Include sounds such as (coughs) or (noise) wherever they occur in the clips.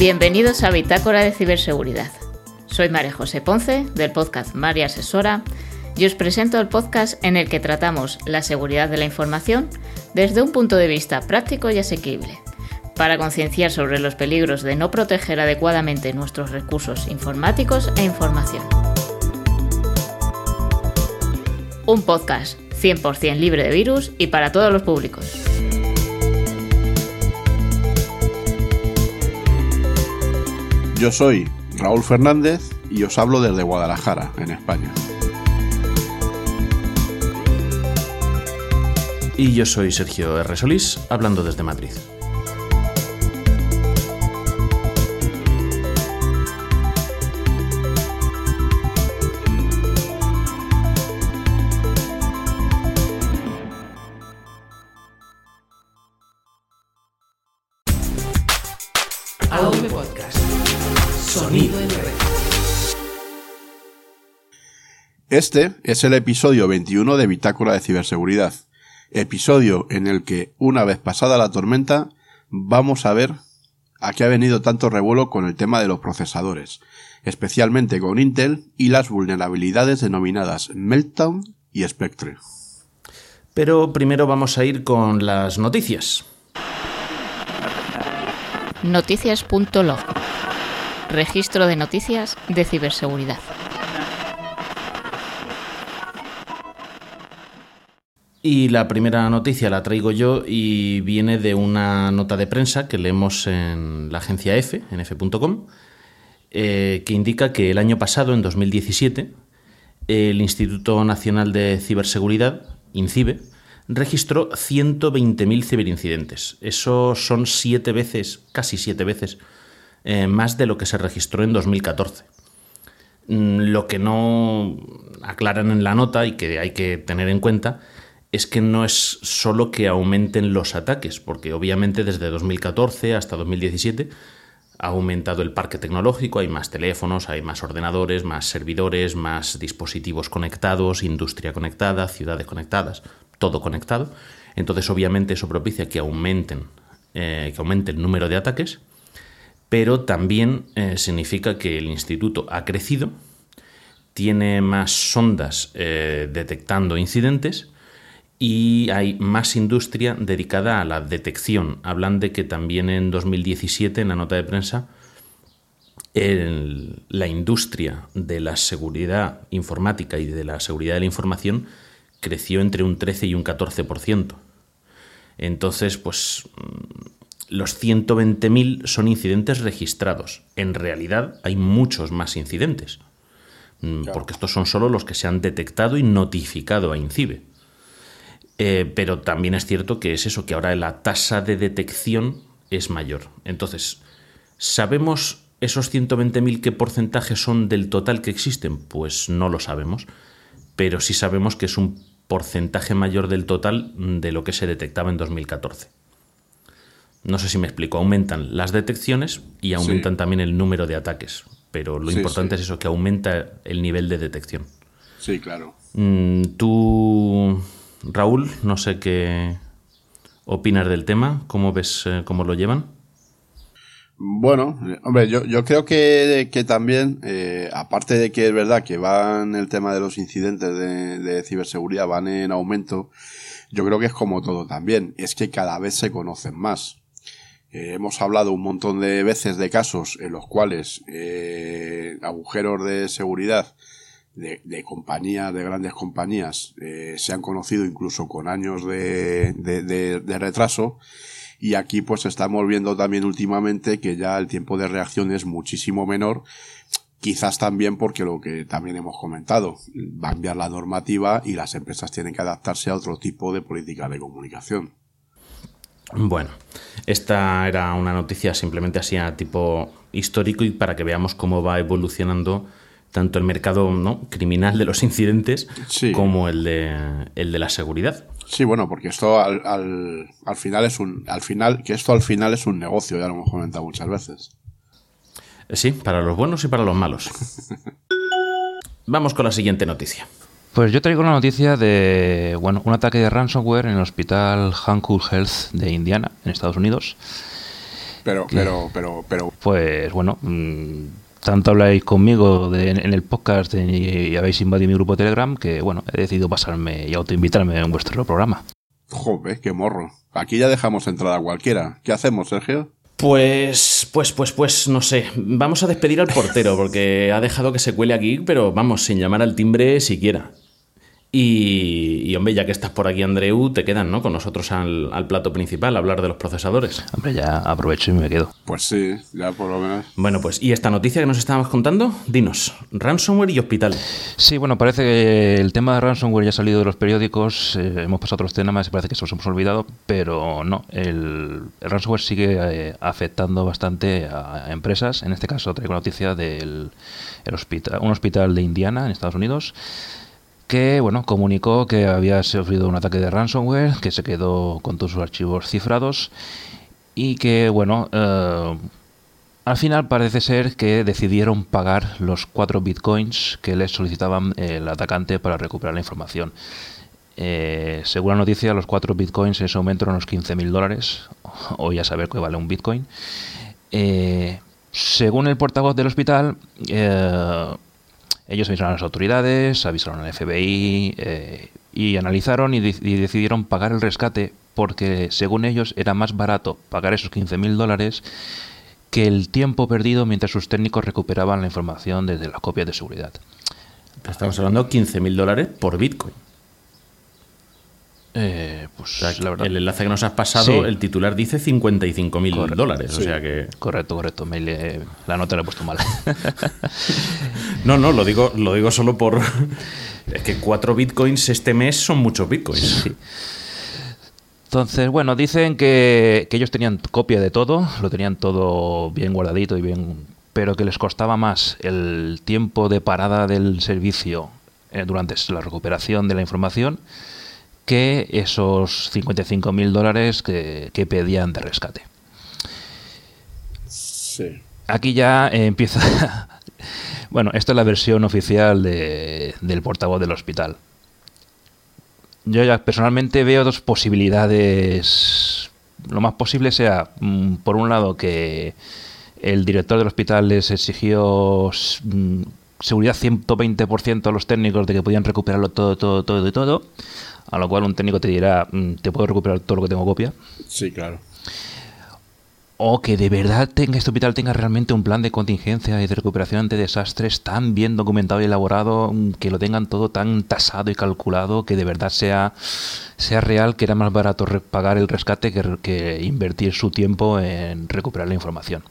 Bienvenidos a Bitácora de Ciberseguridad. Soy María José Ponce, del podcast María Asesora, y os presento el podcast en el que tratamos la seguridad de la información desde un punto de vista práctico y asequible, para concienciar sobre los peligros de no proteger adecuadamente nuestros recursos informáticos e información. Un podcast 100% libre de virus y para todos los públicos. Yo soy Raúl Fernández y os hablo desde Guadalajara, en España. Y yo soy Sergio R. Solís, hablando desde Madrid. Este es el episodio 21 de Bitácora de Ciberseguridad, episodio en el que, una vez pasada la tormenta, vamos a ver a qué ha venido tanto revuelo con el tema de los procesadores, especialmente con Intel y las vulnerabilidades denominadas Meltdown y Spectre. Pero primero vamos a ir con las noticias. Noticias.log Registro de noticias de ciberseguridad. Y la primera noticia la traigo yo y viene de una nota de prensa que leemos en la agencia F, en f.com, eh, que indica que el año pasado, en 2017, el Instituto Nacional de Ciberseguridad, INCIBE, registró 120.000 ciberincidentes. Eso son siete veces, casi siete veces, eh, más de lo que se registró en 2014. Mm, lo que no aclaran en la nota y que hay que tener en cuenta es que no es solo que aumenten los ataques, porque obviamente desde 2014 hasta 2017 ha aumentado el parque tecnológico, hay más teléfonos, hay más ordenadores, más servidores, más dispositivos conectados, industria conectada, ciudades conectadas, todo conectado. Entonces obviamente eso propicia que aumenten, eh, que aumente el número de ataques, pero también eh, significa que el instituto ha crecido, tiene más sondas eh, detectando incidentes, y hay más industria dedicada a la detección. Hablan de que también en 2017, en la nota de prensa, la industria de la seguridad informática y de la seguridad de la información creció entre un 13 y un 14%. Entonces, pues mm, los 120.000 son incidentes registrados. En realidad hay muchos más incidentes, mm, porque estos son solo los que se han detectado y notificado a INCIBE. Eh, pero también es cierto que es eso, que ahora la tasa de detección es mayor. Entonces, ¿sabemos esos 120.000 qué porcentaje son del total que existen? Pues no lo sabemos, pero sí sabemos que es un porcentaje mayor del total de lo que se detectaba en 2014. No sé si me explico, aumentan las detecciones y aumentan también el número de ataques, pero lo importante es eso, que aumenta el nivel de detección. Sí, claro. Mm, ¿Tú Raúl, no sé qué opinas del tema, cómo ves eh, cómo lo llevan. Bueno, hombre, yo, creo que, que también, eh, aparte de que es verdad que van el tema de los incidentes de, ciberseguridad van en aumento, yo creo que es como todo también, es que cada vez se conocen más. Eh, hemos hablado un montón de veces de casos en los cuales agujeros de seguridad de, compañías, de grandes compañías, eh, se han conocido incluso con años de, de, retraso. Y aquí pues estamos viendo también últimamente que ya el tiempo de reacción es muchísimo menor. Quizás también porque lo que también hemos comentado, va a cambiar la normativa y las empresas tienen que adaptarse a otro tipo de política de comunicación. Bueno, esta era una noticia simplemente así a tipo histórico y para que veamos cómo va evolucionando tanto el mercado ¿no? criminal de los incidentes como el de, el de la seguridad. Sí, bueno, porque esto al, al, final es un, al final, que esto al final es un negocio, ya lo hemos comentado muchas veces. Eh, sí, para los buenos y para los malos. (laughs) Vamos con la siguiente noticia. Pues yo traigo una noticia de bueno, un ataque de ransomware en el hospital Hankook Health de Indiana, en Estados Unidos. Pero, pero, pero, pero. Pues bueno, mm, tanto habláis conmigo en el podcast y habéis invadido mi grupo de Telegram que, bueno, he decidido pasarme y autoinvitarme en vuestro programa. Joder, qué morro. Aquí ya dejamos entrar a cualquiera. ¿Qué hacemos, Sergio? Pues, pues, pues, pues, no sé. Vamos a despedir al portero porque ha dejado que se cuele aquí, pero vamos, sin llamar al timbre siquiera. Y, hombre, ya que estás por aquí, Andreu, te quedan, ¿no? Con nosotros al, plato principal, hablar de los procesadores. Hombre, ya aprovecho y me quedo. Pues sí, ya por lo menos. Bueno, pues, ¿y esta noticia que nos estábamos contando? Dinos, ransomware y hospital. Sí, bueno, parece que el tema de ransomware ya ha salido de los periódicos, eh, hemos pasado otros temas y parece que eso los hemos olvidado, pero no, el, ransomware sigue eh, afectando bastante a, empresas. En este caso traigo noticia del hospital, un hospital de Indiana, en Estados Unidos, que bueno, comunicó que había sufrido un ataque de ransomware, que se quedó con todos sus archivos cifrados y que bueno, eh, al final parece ser que decidieron pagar los cuatro bitcoins que les solicitaban el atacante para recuperar la información. Eh, según la noticia, los cuatro bitcoins en ese momento eran unos 15.000 dólares, o ya saber qué vale un bitcoin. Eh, según el portavoz del hospital, ellos avisaron a las autoridades, avisaron al FBI eh, y analizaron y, decidieron pagar el rescate porque según ellos era más barato pagar esos 15.000 dólares que el tiempo perdido mientras sus técnicos recuperaban la información desde las copias de seguridad. Estamos hablando de 15.000 dólares por Bitcoin. Eh, pues El enlace que nos has pasado, el titular dice 55 mil dólares. O sea que... Correcto, correcto. la nota la he puesto mal. (laughs) no, no, lo digo, lo digo solo por. (laughs) Es que cuatro bitcoins este mes son muchos bitcoins. Entonces, bueno, dicen que, ellos tenían copia de todo, lo tenían todo bien guardadito y bien. Pero que les costaba más el tiempo de parada del servicio eh, durante la recuperación de la información que esos 55 mil dólares que, pedían de rescate. Sí. Aquí ya empieza... (laughs) bueno, esta es la versión oficial del portavoz del hospital. Yo ya personalmente veo dos posibilidades. Lo más posible sea, mm, por un lado, que el director del hospital les exigió mm, seguridad 120% a los técnicos de que podían recuperarlo todo, todo, todo y todo. A lo cual un técnico te dirá, mm, ¿te puedo recuperar todo lo que tengo copia? Sí, claro. O que de verdad tenga este hospital tenga realmente un plan de contingencia y de recuperación ante desastres tan bien documentado y elaborado, mm, que lo tengan todo tan tasado y calculado, que de verdad sea, sea real, que era más barato pagar el rescate que, que invertir su tiempo en recuperar la información.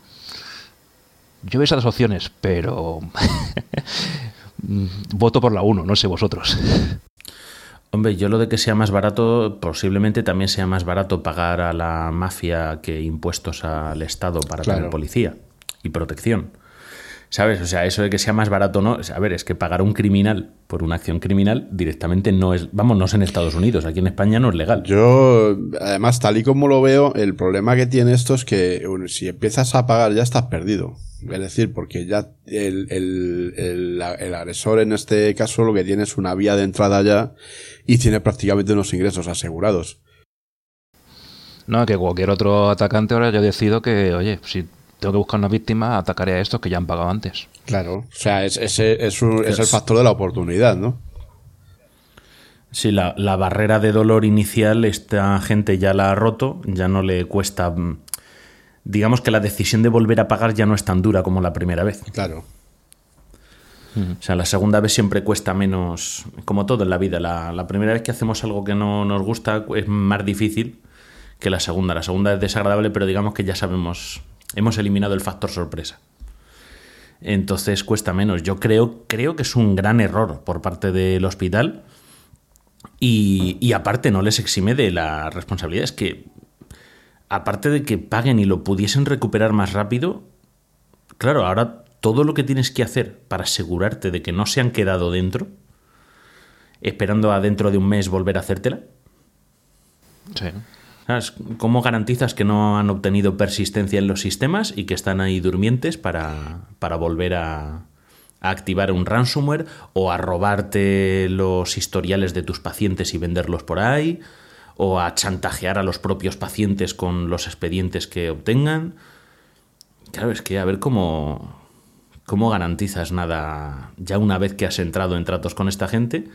Yo veo esas dos opciones, pero (laughs) mm, voto por la 1, no sé vosotros. Hombre, yo lo de que sea más barato, posiblemente también sea más barato pagar a la mafia que impuestos al Estado para tener policía y protección. ¿Sabes? O sea, eso de que sea más barato no. A ver, es que pagar a un criminal por una acción criminal directamente no es. Vamos, no es en Estados Unidos, aquí en España no es legal. Yo, además, tal y como lo veo, el problema que tiene esto es que si empiezas a pagar ya estás perdido. Es decir, porque ya el, el, el, el agresor en este caso lo que tiene es una vía de entrada ya y tiene prácticamente unos ingresos asegurados. No, que cualquier otro atacante ahora yo decido que, oye, si tengo que buscar una víctima, atacaré a estos que ya han pagado antes. Claro, o sea, es, ese es, es, el factor de la oportunidad, ¿no? Sí, la, la, barrera de dolor inicial esta gente ya la ha roto, ya no le cuesta... Mm, digamos que la decisión de volver a pagar ya no es tan dura como la primera vez. Claro. O sea, la segunda vez siempre cuesta menos, como todo en la vida. La, primera vez que hacemos algo que no nos gusta es más difícil que la segunda. La segunda es desagradable, pero digamos que ya sabemos, hemos eliminado el factor sorpresa. Entonces cuesta menos. Yo creo, creo que es un gran error por parte del hospital. Y, y aparte no les exime de la responsabilidad. Es que, aparte de que paguen y lo pudiesen recuperar más rápido, claro, ahora todo lo que tienes que hacer para asegurarte de que no se han quedado dentro, esperando a dentro de un mes volver a hacértela. Sí. ¿Cómo garantizas que no han obtenido persistencia en los sistemas y que están ahí durmientes para, para volver a, a activar un ransomware o a robarte los historiales de tus pacientes y venderlos por ahí? o a chantajear a los propios pacientes con los expedientes que obtengan. Claro, es que a ver cómo, cómo garantizas nada ya una vez que has entrado en tratos con esta gente.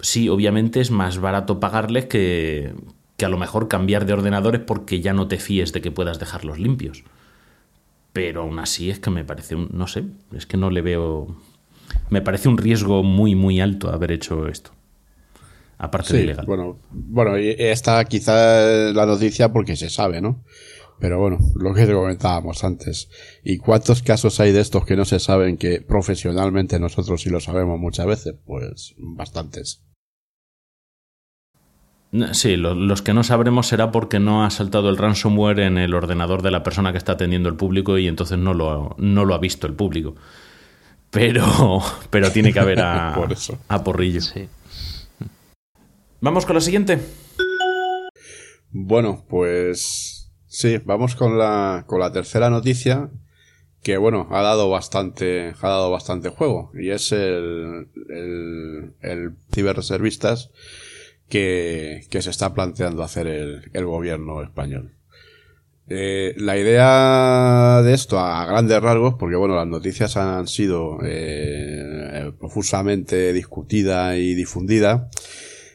Sí, obviamente es más barato pagarles que, que a lo mejor cambiar de ordenadores porque ya no te fíes de que puedas dejarlos limpios. Pero aún así es que me parece un, no sé, es que no le veo, me parece un riesgo muy, muy alto haber hecho esto. Aparte de ilegal. Bueno, bueno, esta quizá es la noticia porque se sabe, ¿no? Pero bueno, lo que te comentábamos antes. ¿Y cuántos casos hay de estos que no se saben que profesionalmente nosotros sí lo sabemos muchas veces? Pues bastantes. Sí, los que no sabremos será porque no ha saltado el ransomware en el ordenador de la persona que está atendiendo el público y entonces no lo, no lo ha visto el público. Pero, (laughs) pero tiene que haber a, (laughs) a porrillo. Vamos con la siguiente. Bueno, pues sí, vamos con la, con la tercera noticia que bueno, ha dado bastante, ha dado bastante juego y es el, el, el ciberreservistas que, se está planteando hacer el, gobierno español. Eh, la idea de esto a grandes rasgos, porque bueno, las noticias han sido eh, profusamente discutida y difundida,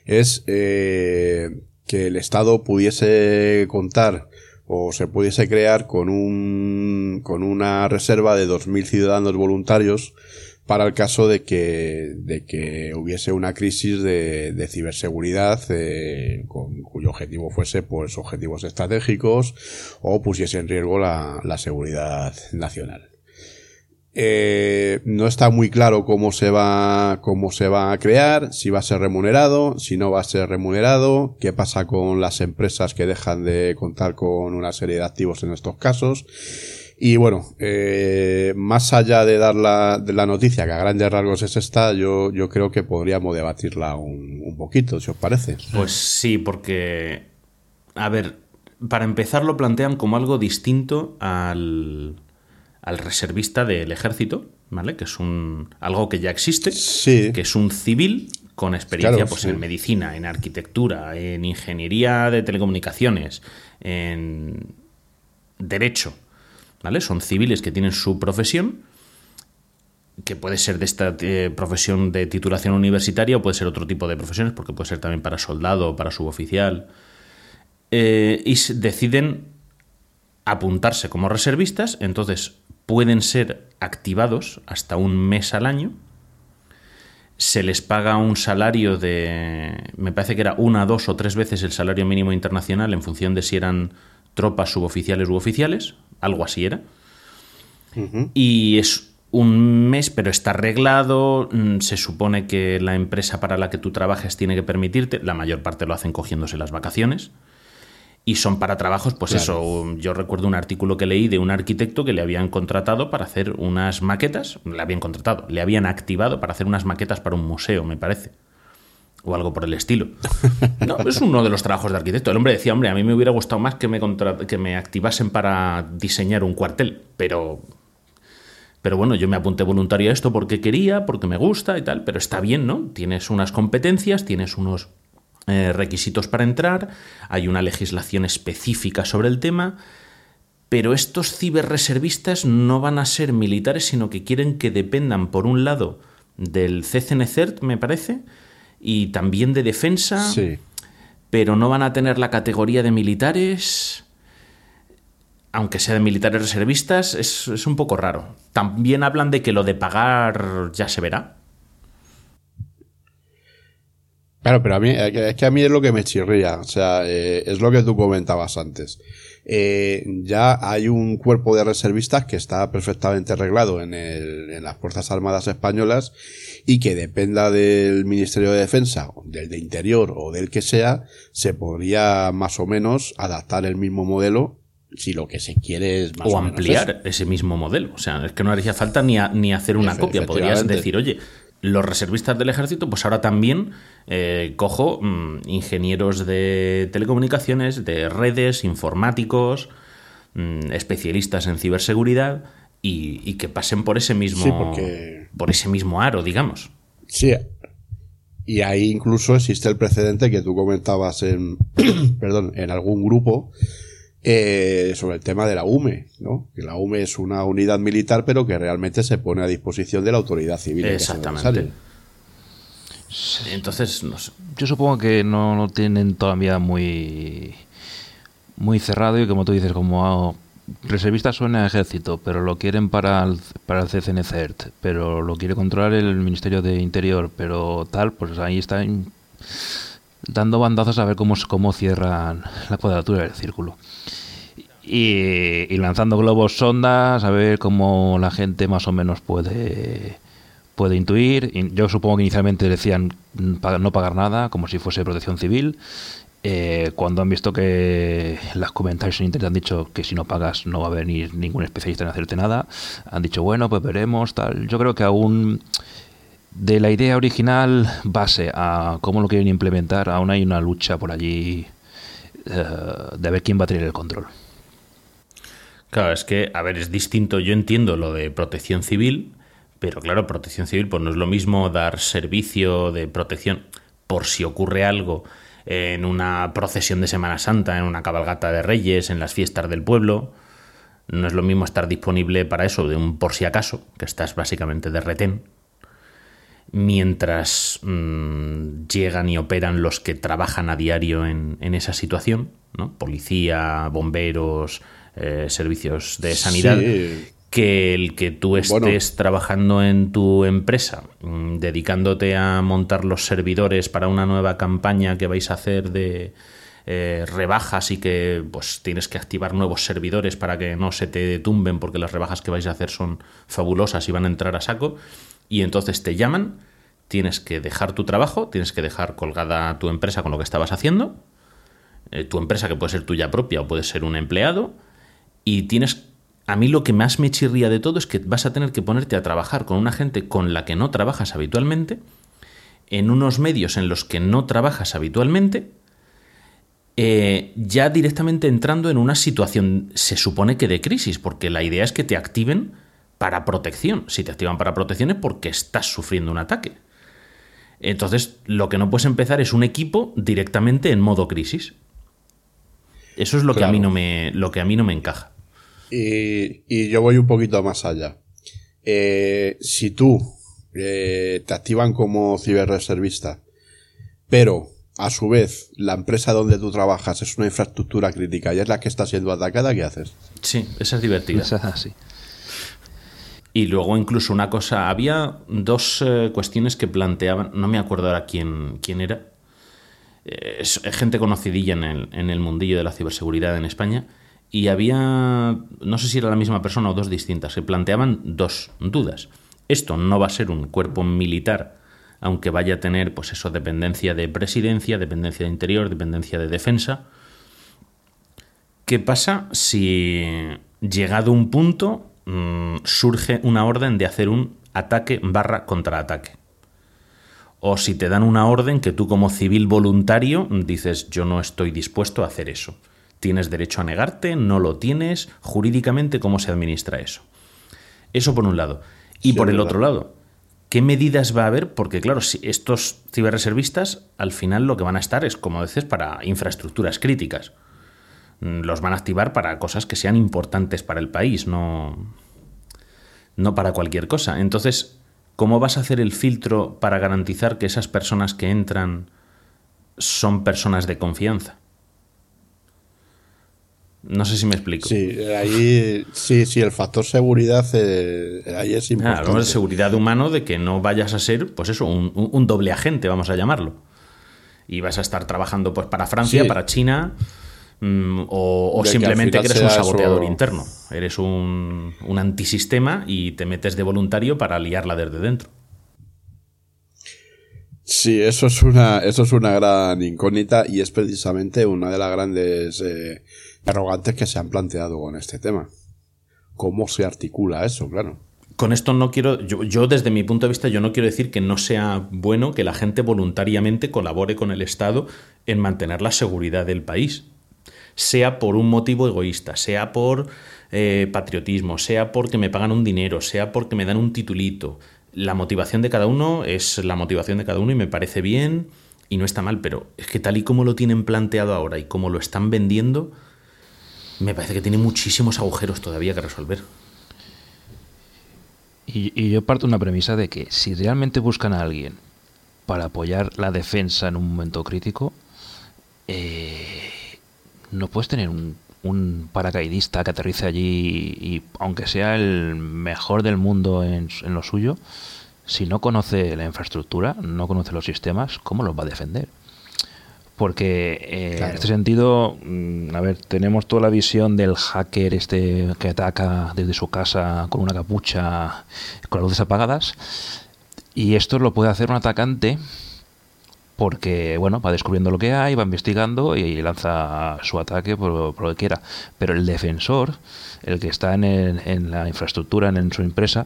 es eh, que el Estado pudiese contar o se pudiese crear con un con una reserva de 2.000 ciudadanos voluntarios para el caso de que, de que hubiese una crisis de, de ciberseguridad eh, con, cuyo objetivo fuese pues objetivos estratégicos o pusiese en riesgo la, la seguridad nacional. Eh, no está muy claro cómo se va, cómo se va a crear, si va a ser remunerado, si no va a ser remunerado, qué pasa con las empresas que dejan de contar con una serie de activos en estos casos y bueno, eh, más allá de dar la, la noticia, que a grandes rasgos es esta, yo, yo creo que podríamos debatirla un poquito, si os parece. Pues sí, porque, a ver, para empezar lo plantean como algo distinto al, al reservista del ejército, ¿vale? Que es un algo que ya existe, que es un civil con experiencia pues, en medicina, en arquitectura, en ingeniería de telecomunicaciones, en derecho ¿vale? Son civiles que tienen su profesión, que puede ser de esta eh, profesión de titulación universitaria o puede ser otro tipo de profesiones, porque puede ser también para soldado o para suboficial, eh, y deciden apuntarse como reservistas, entonces pueden ser activados hasta un mes al año, se les paga un salario de, me parece que era una, dos o tres veces el salario mínimo internacional en función de si eran tropas suboficiales u oficiales, algo así era. Y es un mes, pero está arreglado. Mm, se supone que la empresa para la que tú trabajes tiene que permitirte. La mayor parte lo hacen cogiéndose las vacaciones. Y son para trabajos, pues eso. Yo recuerdo un artículo que leí de un arquitecto que le habían contratado para hacer unas maquetas. Le habían contratado, le habían activado para hacer unas maquetas para un museo, me parece o algo por el estilo. (laughs) No, es uno de los trabajos de arquitecto. El hombre decía, hombre, a mí me hubiera gustado más que me, que me activasen para diseñar un cuartel, pero... Pero bueno, yo me apunté voluntario a esto porque quería, porque me gusta y tal, pero está bien, ¿no? Tienes unas competencias, tienes unos eh, requisitos para entrar, hay una legislación específica sobre el tema, pero estos ciberreservistas no van a ser militares, sino que quieren que dependan, por un lado, del CCNCERT, me parece, y también de defensa, pero no van a tener la categoría de militares, aunque sea de militares reservistas, es, es un poco raro. También hablan de que lo de pagar ya se verá. Claro, pero a mí, es que a mí es lo que me chirría, o sea, eh, es lo que tú comentabas antes. Eh, ya hay un cuerpo de reservistas que está perfectamente arreglado en, el, en las Fuerzas Armadas Españolas y que dependa del Ministerio de Defensa, del de Interior o del que sea, se podría más o menos adaptar el mismo modelo si lo que se quiere es más o, ampliar ese mismo modelo. O sea, es que no haría falta ni, ni hacer una copia. Podrías decir, oye, los reservistas del ejército, pues ahora también eh, cojo mm, ingenieros de telecomunicaciones, de redes, informáticos, mm, especialistas en ciberseguridad y, que pasen por ese mismo por ese mismo aro, digamos. Sí. Y ahí incluso existe el precedente que tú comentabas en (coughs) perdón, en algún grupo eh, sobre el tema de la UME, ¿no? Que la UME es una unidad militar, pero que realmente se pone a disposición de la autoridad civil. Exactamente. Entonces, no yo supongo que no lo tienen todavía muy, muy cerrado y como tú dices, como reservista suena a ejército, pero lo quieren para el, para el CCNCERT, pero lo quiere controlar el Ministerio de Interior, pero tal, pues ahí están dando bandazos a ver cómo, cómo cierran la cuadratura del círculo. Y, lanzando globos sondas a ver cómo la gente más o menos puede puede intuir. Yo supongo que inicialmente decían no pagar nada, como si fuese protección civil. Eh, cuando han visto que los comentarios en internet han dicho que si no pagas no va a venir ningún especialista en hacerte nada, han dicho, bueno, pues veremos, tal. Yo creo que aún de la idea original base a cómo lo quieren implementar, aún hay una lucha por allí eh, de ver quién va a tener el control. Claro, es que, a ver, es distinto. Yo entiendo lo de protección civil, pero claro, protección civil, pues no es lo mismo dar servicio de protección por si ocurre algo en una procesión de Semana Santa, en una cabalgata de reyes, en las fiestas del pueblo. No es lo mismo estar disponible para eso de un por si acaso, que estás básicamente de retén, mientras mm, llegan y operan los que trabajan a diario en, esa situación, ¿no? policía, bomberos, eh, servicios de sanidad, que el que tú estés trabajando en tu empresa, mm, dedicándote a montar los servidores para una nueva campaña que vais a hacer de eh, rebajas y que pues tienes que activar nuevos servidores para que no se te tumben porque las rebajas que vais a hacer son fabulosas y van a entrar a saco y entonces te llaman, tienes que dejar tu trabajo, tienes que dejar colgada tu empresa con lo que estabas haciendo, eh, tu empresa que puede ser tuya propia o puede ser un empleado y tienes a mí lo que más me chirría de todo es que vas a tener que ponerte a trabajar con una gente con la que no trabajas habitualmente, en unos medios en los que no trabajas habitualmente, eh, ya directamente entrando en una situación, se supone que de crisis, porque la idea es que te activen para protección. Si te activan para protección es porque estás sufriendo un ataque. Entonces, lo que no puedes empezar es un equipo directamente en modo crisis. Eso es lo que a mí no me, lo que a mí no me encaja. Y, yo voy un poquito más allá. Eh, si tú eh, te activan como ciberreservista, pero a su vez la empresa donde tú trabajas es una infraestructura crítica y es la que está siendo atacada, ¿qué haces? Sí, esa es divertida. Esa es así. Y luego incluso una cosa, había dos eh, cuestiones que planteaban, no me acuerdo ahora quién, quién era, es, gente conocidilla en el, en el mundillo de la ciberseguridad en España, y había, no sé si era la misma persona o dos distintas, que planteaban dos dudas. Esto no va a ser un cuerpo militar, aunque vaya a tener, pues eso, dependencia de presidencia, dependencia de interior, dependencia de defensa. ¿Qué pasa si, llegado un punto, mm, surge una orden de hacer un ataque barra contraataque? O si te dan una orden que tú como civil voluntario dices, yo no estoy dispuesto a hacer eso ¿Tienes derecho a negarte? ¿No lo tienes? Jurídicamente, ¿cómo se administra eso? Eso por un lado. Y por el otro lado, ¿qué medidas va a haber? Porque claro, si estos ciberreservistas al final lo que van a estar es, como dices, para infraestructuras críticas. Mm, los van a activar para cosas que sean importantes para el país, no, no para cualquier cosa. Entonces, ¿cómo vas a hacer el filtro para garantizar que esas personas que entran son personas de confianza? No sé si me explico. Sí, ahí sí, sí, el factor seguridad eh, ahí es importante. Claro, seguridad humano de que no vayas a ser, pues eso, un, doble agente, vamos a llamarlo. Y vas a estar trabajando pues para Francia, para China, mm, o, simplemente que, eres un saboteador interno. Eres un, un antisistema y te metes de voluntario para liarla desde dentro. Sí, eso es una, eso es una gran incógnita y es precisamente una de las grandes eh, interrogantes que se han planteado con este tema. ¿Cómo se articula eso, claro? Con esto no quiero, yo, desde mi punto de vista, yo no quiero decir que no sea bueno que la gente voluntariamente colabore con el Estado en mantener la seguridad del país, sea por un motivo egoísta, sea por eh, patriotismo, sea porque me pagan un dinero, sea porque me dan un titulito. La motivación de cada uno es la motivación de cada uno y me parece bien y no está mal, pero es que tal y como lo tienen planteado ahora y como lo están vendiendo, Me parece que tiene muchísimos agujeros todavía que resolver. Y, yo parto una premisa de que si realmente buscan a alguien para apoyar la defensa en un momento crítico, eh, no puedes tener un, un, paracaidista que aterrice allí y, aunque sea el mejor del mundo en, en lo suyo, si no conoce la infraestructura, no conoce los sistemas, ¿cómo los va a defender? Porque eh, en este sentido, mm, a ver, tenemos toda la visión del hacker este que ataca desde su casa con una capucha, con las luces apagadas, y esto lo puede hacer un atacante porque, bueno, va descubriendo lo que hay, va investigando y lanza su ataque por, lo que quiera. Pero el defensor, el que está en, en la infraestructura, en su empresa,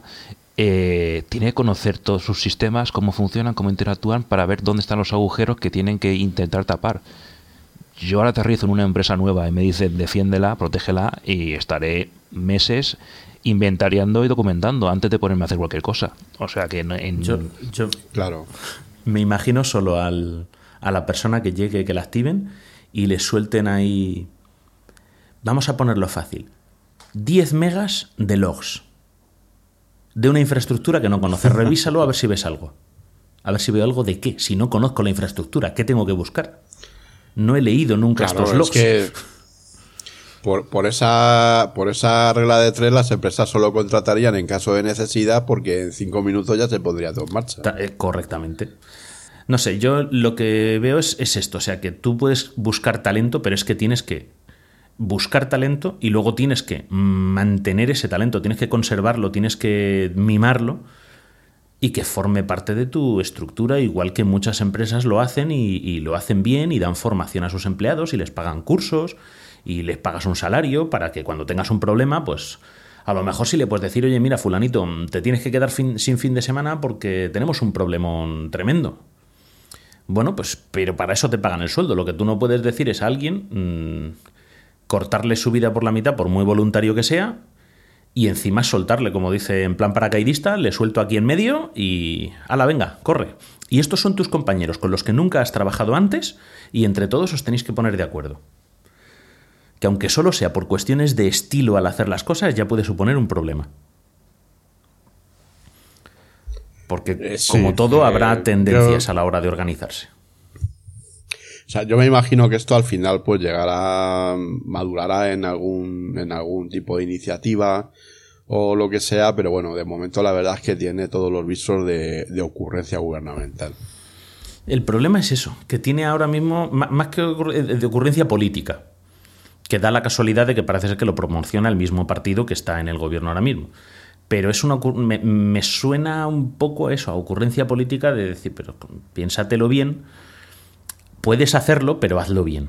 eh, tiene que conocer todos sus sistemas, cómo funcionan, cómo interactúan, para ver dónde están los agujeros que tienen que intentar tapar. Yo ahora aterrizo en una empresa nueva y me dicen defiéndela, protégela y estaré meses inventariando y documentando antes de ponerme a hacer cualquier cosa. O sea que en... yo, yo claro. me imagino solo al, a la persona que llegue, que la activen y le suelten ahí... Vamos a ponerlo fácil. 10 megas de logs de una infraestructura que no conoces. (laughs) Revísalo a ver si ves algo. A ver si veo algo de qué. Si no conozco la infraestructura, ¿qué tengo que buscar? No he leído nunca estos logs. que por, por, esa, por esa regla de tres, las empresas solo contratarían en caso de necesidad porque en cinco minutos ya se podría todo en marcha. Eh, correctamente. No sé, yo lo que veo es, es esto. O sea, que tú puedes buscar talento, pero es que tienes que buscar talento y luego tienes que mantener ese talento, tienes que conservarlo, tienes que mimarlo y que forme parte de tu estructura, igual que muchas empresas lo hacen y, lo hacen bien y dan formación a sus empleados y les pagan cursos y les pagas un salario para que cuando tengas un problema, pues a lo mejor sí le puedes decir, oye, mira, fulanito, te tienes que quedar sin fin de semana porque tenemos un problemón tremendo. Bueno, pues, pero para eso te pagan el sueldo. Lo que tú no puedes decir es a alguien... Mm, cortarle su vida por la mitad, por muy voluntario que sea, y encima soltarle, como dice en plan paracaidista, le suelto aquí en medio y... ¡Hala, venga, corre! Y estos son tus compañeros con los que nunca has trabajado antes y entre todos os tenéis que poner de acuerdo. Que aunque solo sea por cuestiones de estilo al hacer las cosas, ya puede suponer un problema. Porque, eh, como todo, habrá eh, tendencias a la hora de organizarse. O sea, yo me imagino que esto al final pues llegará, madurará en algún, en algún tipo de iniciativa o lo que sea, pero bueno, de momento la verdad es que tiene todos los visos de, ocurrencia gubernamental. El problema es eso, que tiene ahora mismo, más que de ocurrencia política, que da la casualidad de que parece ser que lo promociona el mismo partido que está en el gobierno ahora mismo. Pero es una, me, me suena un poco a eso, a ocurrencia política de decir, pero piénsatelo bien, puedes hacerlo, pero hazlo bien.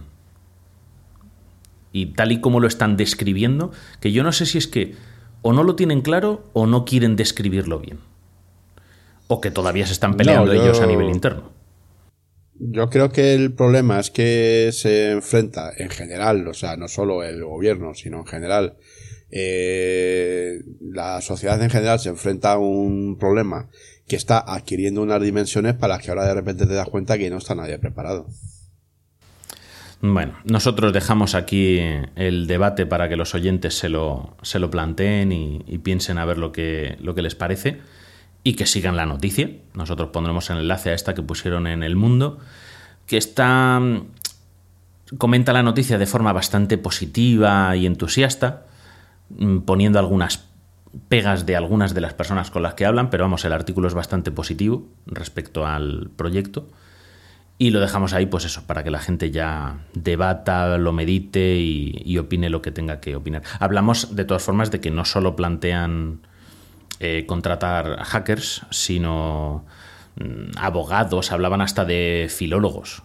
Y tal y como lo están describiendo, que yo no sé si es que o no lo tienen claro o no quieren describirlo bien. O que todavía se están peleando ellos a nivel interno. Yo creo que el problema es que se enfrenta en general, o sea, no solo el gobierno, sino en general, eh, la sociedad en general se enfrenta a un problema que está adquiriendo unas dimensiones para las que ahora de repente te das cuenta que no está nadie preparado. Bueno, nosotros dejamos aquí el debate para que los oyentes se lo, se lo planteen y, piensen a ver lo que, lo que les parece y que sigan la noticia. Nosotros pondremos el enlace a esta que pusieron en El Mundo, que está comenta la noticia de forma bastante positiva y entusiasta, mm, poniendo algunas pegas de algunas de las personas con las que hablan, pero vamos, el artículo es bastante positivo respecto al proyecto. Y lo dejamos ahí, pues eso, para que la gente ya debata, lo medite y, opine lo que tenga que opinar. Hablamos de todas formas de que no solo plantean eh, contratar hackers, sino mm, abogados, hablaban hasta de filólogos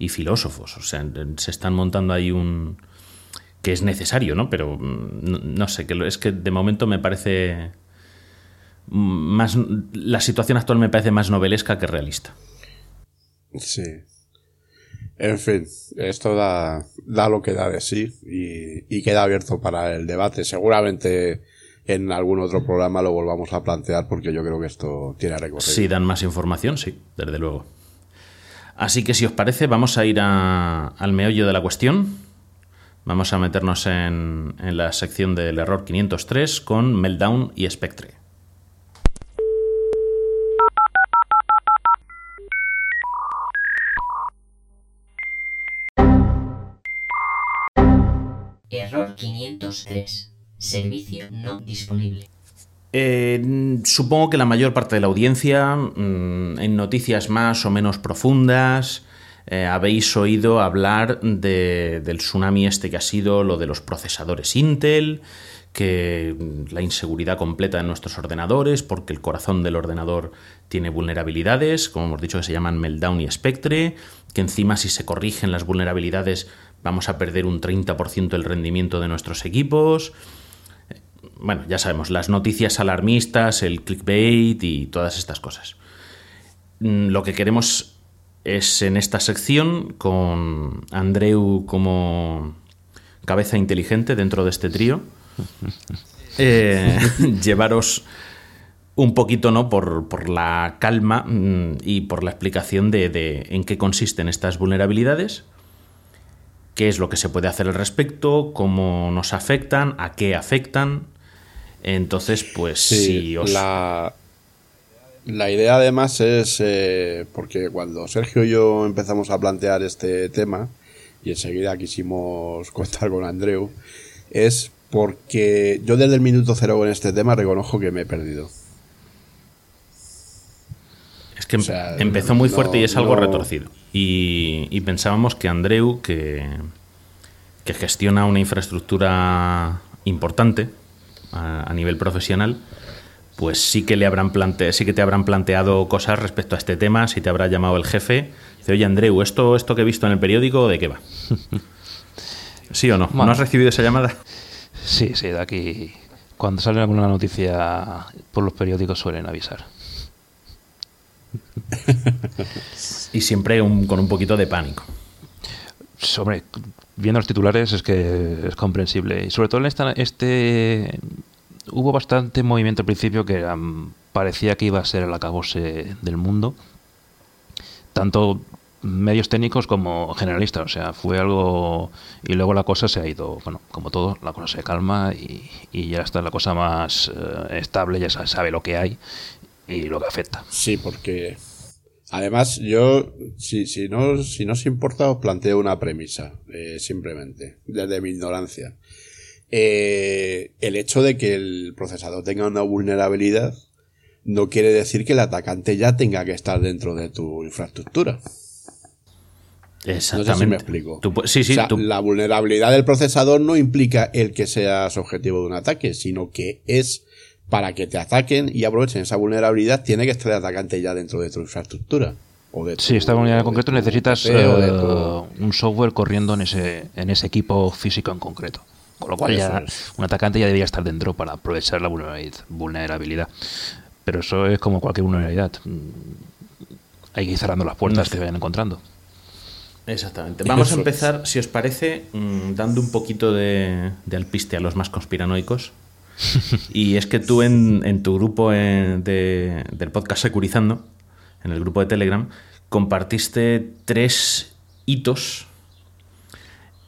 y filósofos. O sea, se están montando ahí un, que es necesario, ¿no? Pero mm, no, sé, que es que de momento me parece más la situación actual me parece más novelesca que realista. Sí. En fin, esto da, da lo que da de sí y, y queda abierto para el debate. Seguramente en algún otro programa lo volvamos a plantear porque yo creo que esto tiene recorrido. Si dan más información, sí, desde luego. Así que si os parece, vamos a ir al meollo de la cuestión Vamos a meternos en, en la sección del error 503 con Meltdown y Spectre. Error 503. Servicio no disponible. Eh, supongo que la mayor parte de la audiencia, mm, en noticias más o menos profundas, eh, habéis oído hablar de- del tsunami este que ha sido lo de los procesadores Intel, que mm, la inseguridad completa de nuestros ordenadores, porque el corazón del ordenador tiene vulnerabilidades, como hemos dicho que se llaman Meltdown y Spectre, que encima si se corrigen las vulnerabilidades vamos a perder un 30% del rendimiento de nuestros equipos bueno, ya sabemos, las noticias alarmistas, el clickbait y todas estas cosas. Mm, Lo que queremos es en esta sección, con Andreu como cabeza inteligente dentro de este trío, (laughs) eh, (laughs) llevaros un poquito ¿no? por, por la calma mm, y por la explicación de, de en qué consisten estas vulnerabilidades qué es lo que se puede hacer al respecto, cómo nos afectan, a qué afectan. Entonces, pues si os... la, la idea además es, eh, porque cuando Sergio y yo empezamos a plantear este tema, y enseguida quisimos (laughs) contar con Andreu, es porque yo desde el minuto cero con este tema reconozco que me he perdido. Es que em- o sea, empezó muy no- fuerte y es algo no- retorcido. Y, y pensábamos que Andreu, que, que gestiona una infraestructura importante a, a nivel profesional, pues sí que le habrán plante sí que te habrán planteado cosas respecto a este tema, si te habrá llamado el jefe, dice, oye Andreu, esto, esto que he visto en el periódico, ¿de qué va? (laughs) ¿Sí o no? ¿No has recibido esa llamada? Sí, sí, de aquí. Cuando sale alguna noticia por los periódicos suelen avisar. (laughs) Y siempre un- con un poquito de pánico. Hombre, viendo los titulares es que es comprensible. Y sobre todo en esta, este hubo bastante movimiento al principio que um, parecía que iba a ser el acabose del mundo. Tanto medios técnicos como generalistas. O sea, fue algo... Y luego la cosa se ha ido, bueno, como todo, la cosa se calma y, ya está la cosa más eh, estable, ya sabe lo que hay y lo que afecta. Sí, porque además yo, si, si, no, si no os importa, os planteo una premisa, eh, simplemente, desde mi ignorancia. Eh, el hecho de que el procesador tenga una vulnerabilidad no quiere decir que el atacante ya tenga que estar dentro de tu infraestructura. No Exactamente. sé si me explico. Tú sí, sí, O sea, tú- La vulnerabilidad del procesador no implica el que seas objetivo de un ataque, sino que es para que te ataquen y aprovechen esa vulnerabilidad, tiene que estar el atacante ya dentro de tu infraestructura. O de tu- Sí, esta o en concreto necesitas eh, tu- un software corriendo en ese, en ese equipo físico en concreto. Con lo cual ya es. un atacante ya debería estar dentro para aprovechar la vulnerabilidad-. Pero eso es como cualquier vulnerabilidad. Mm, Hay que ir cerrando las puertas que vayan encontrando. Exactamente. Vamos a empezar, si os parece, mm, dando un poquito de, de alpiste a los más conspiranoicos. (laughs) y es que tú en, en tu grupo eh, de- del podcast Securizando, en el grupo de Telegram, compartiste tres hitos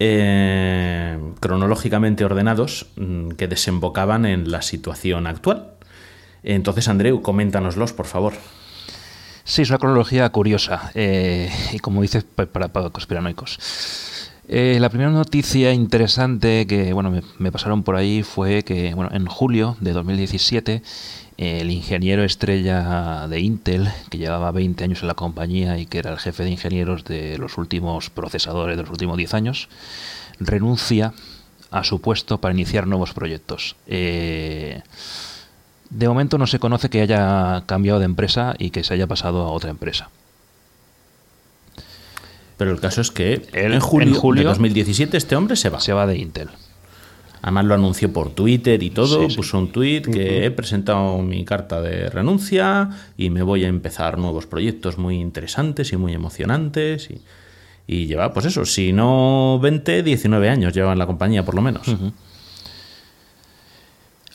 eh, cronológicamente ordenados mm, que desembocaban en la situación actual. Entonces, Andreu, coméntanoslos, por favor. Sí, es una cronología curiosa eh, y como dices, pa- para, para conspiranoicos. Eh, la primera noticia interesante que bueno me, me pasaron por ahí fue que bueno en julio de 2017 eh, el ingeniero estrella de Intel que llevaba 20 años en la compañía y que era el jefe de ingenieros de los últimos procesadores de los últimos 10 años renuncia a su puesto para iniciar nuevos proyectos. Eh, de momento no se conoce que haya cambiado de empresa y que se haya pasado a otra empresa. Pero el caso es que Él, en, julio en julio de 2017 este hombre se va. Se va de Intel. Además lo anunció por Twitter y todo, Sí, sí. puso un tweet que he presentado mi carta de renuncia y me voy a empezar nuevos proyectos muy interesantes y muy emocionantes y, y lleva, pues eso, si no 20, 19 años lleva en la compañía por lo menos.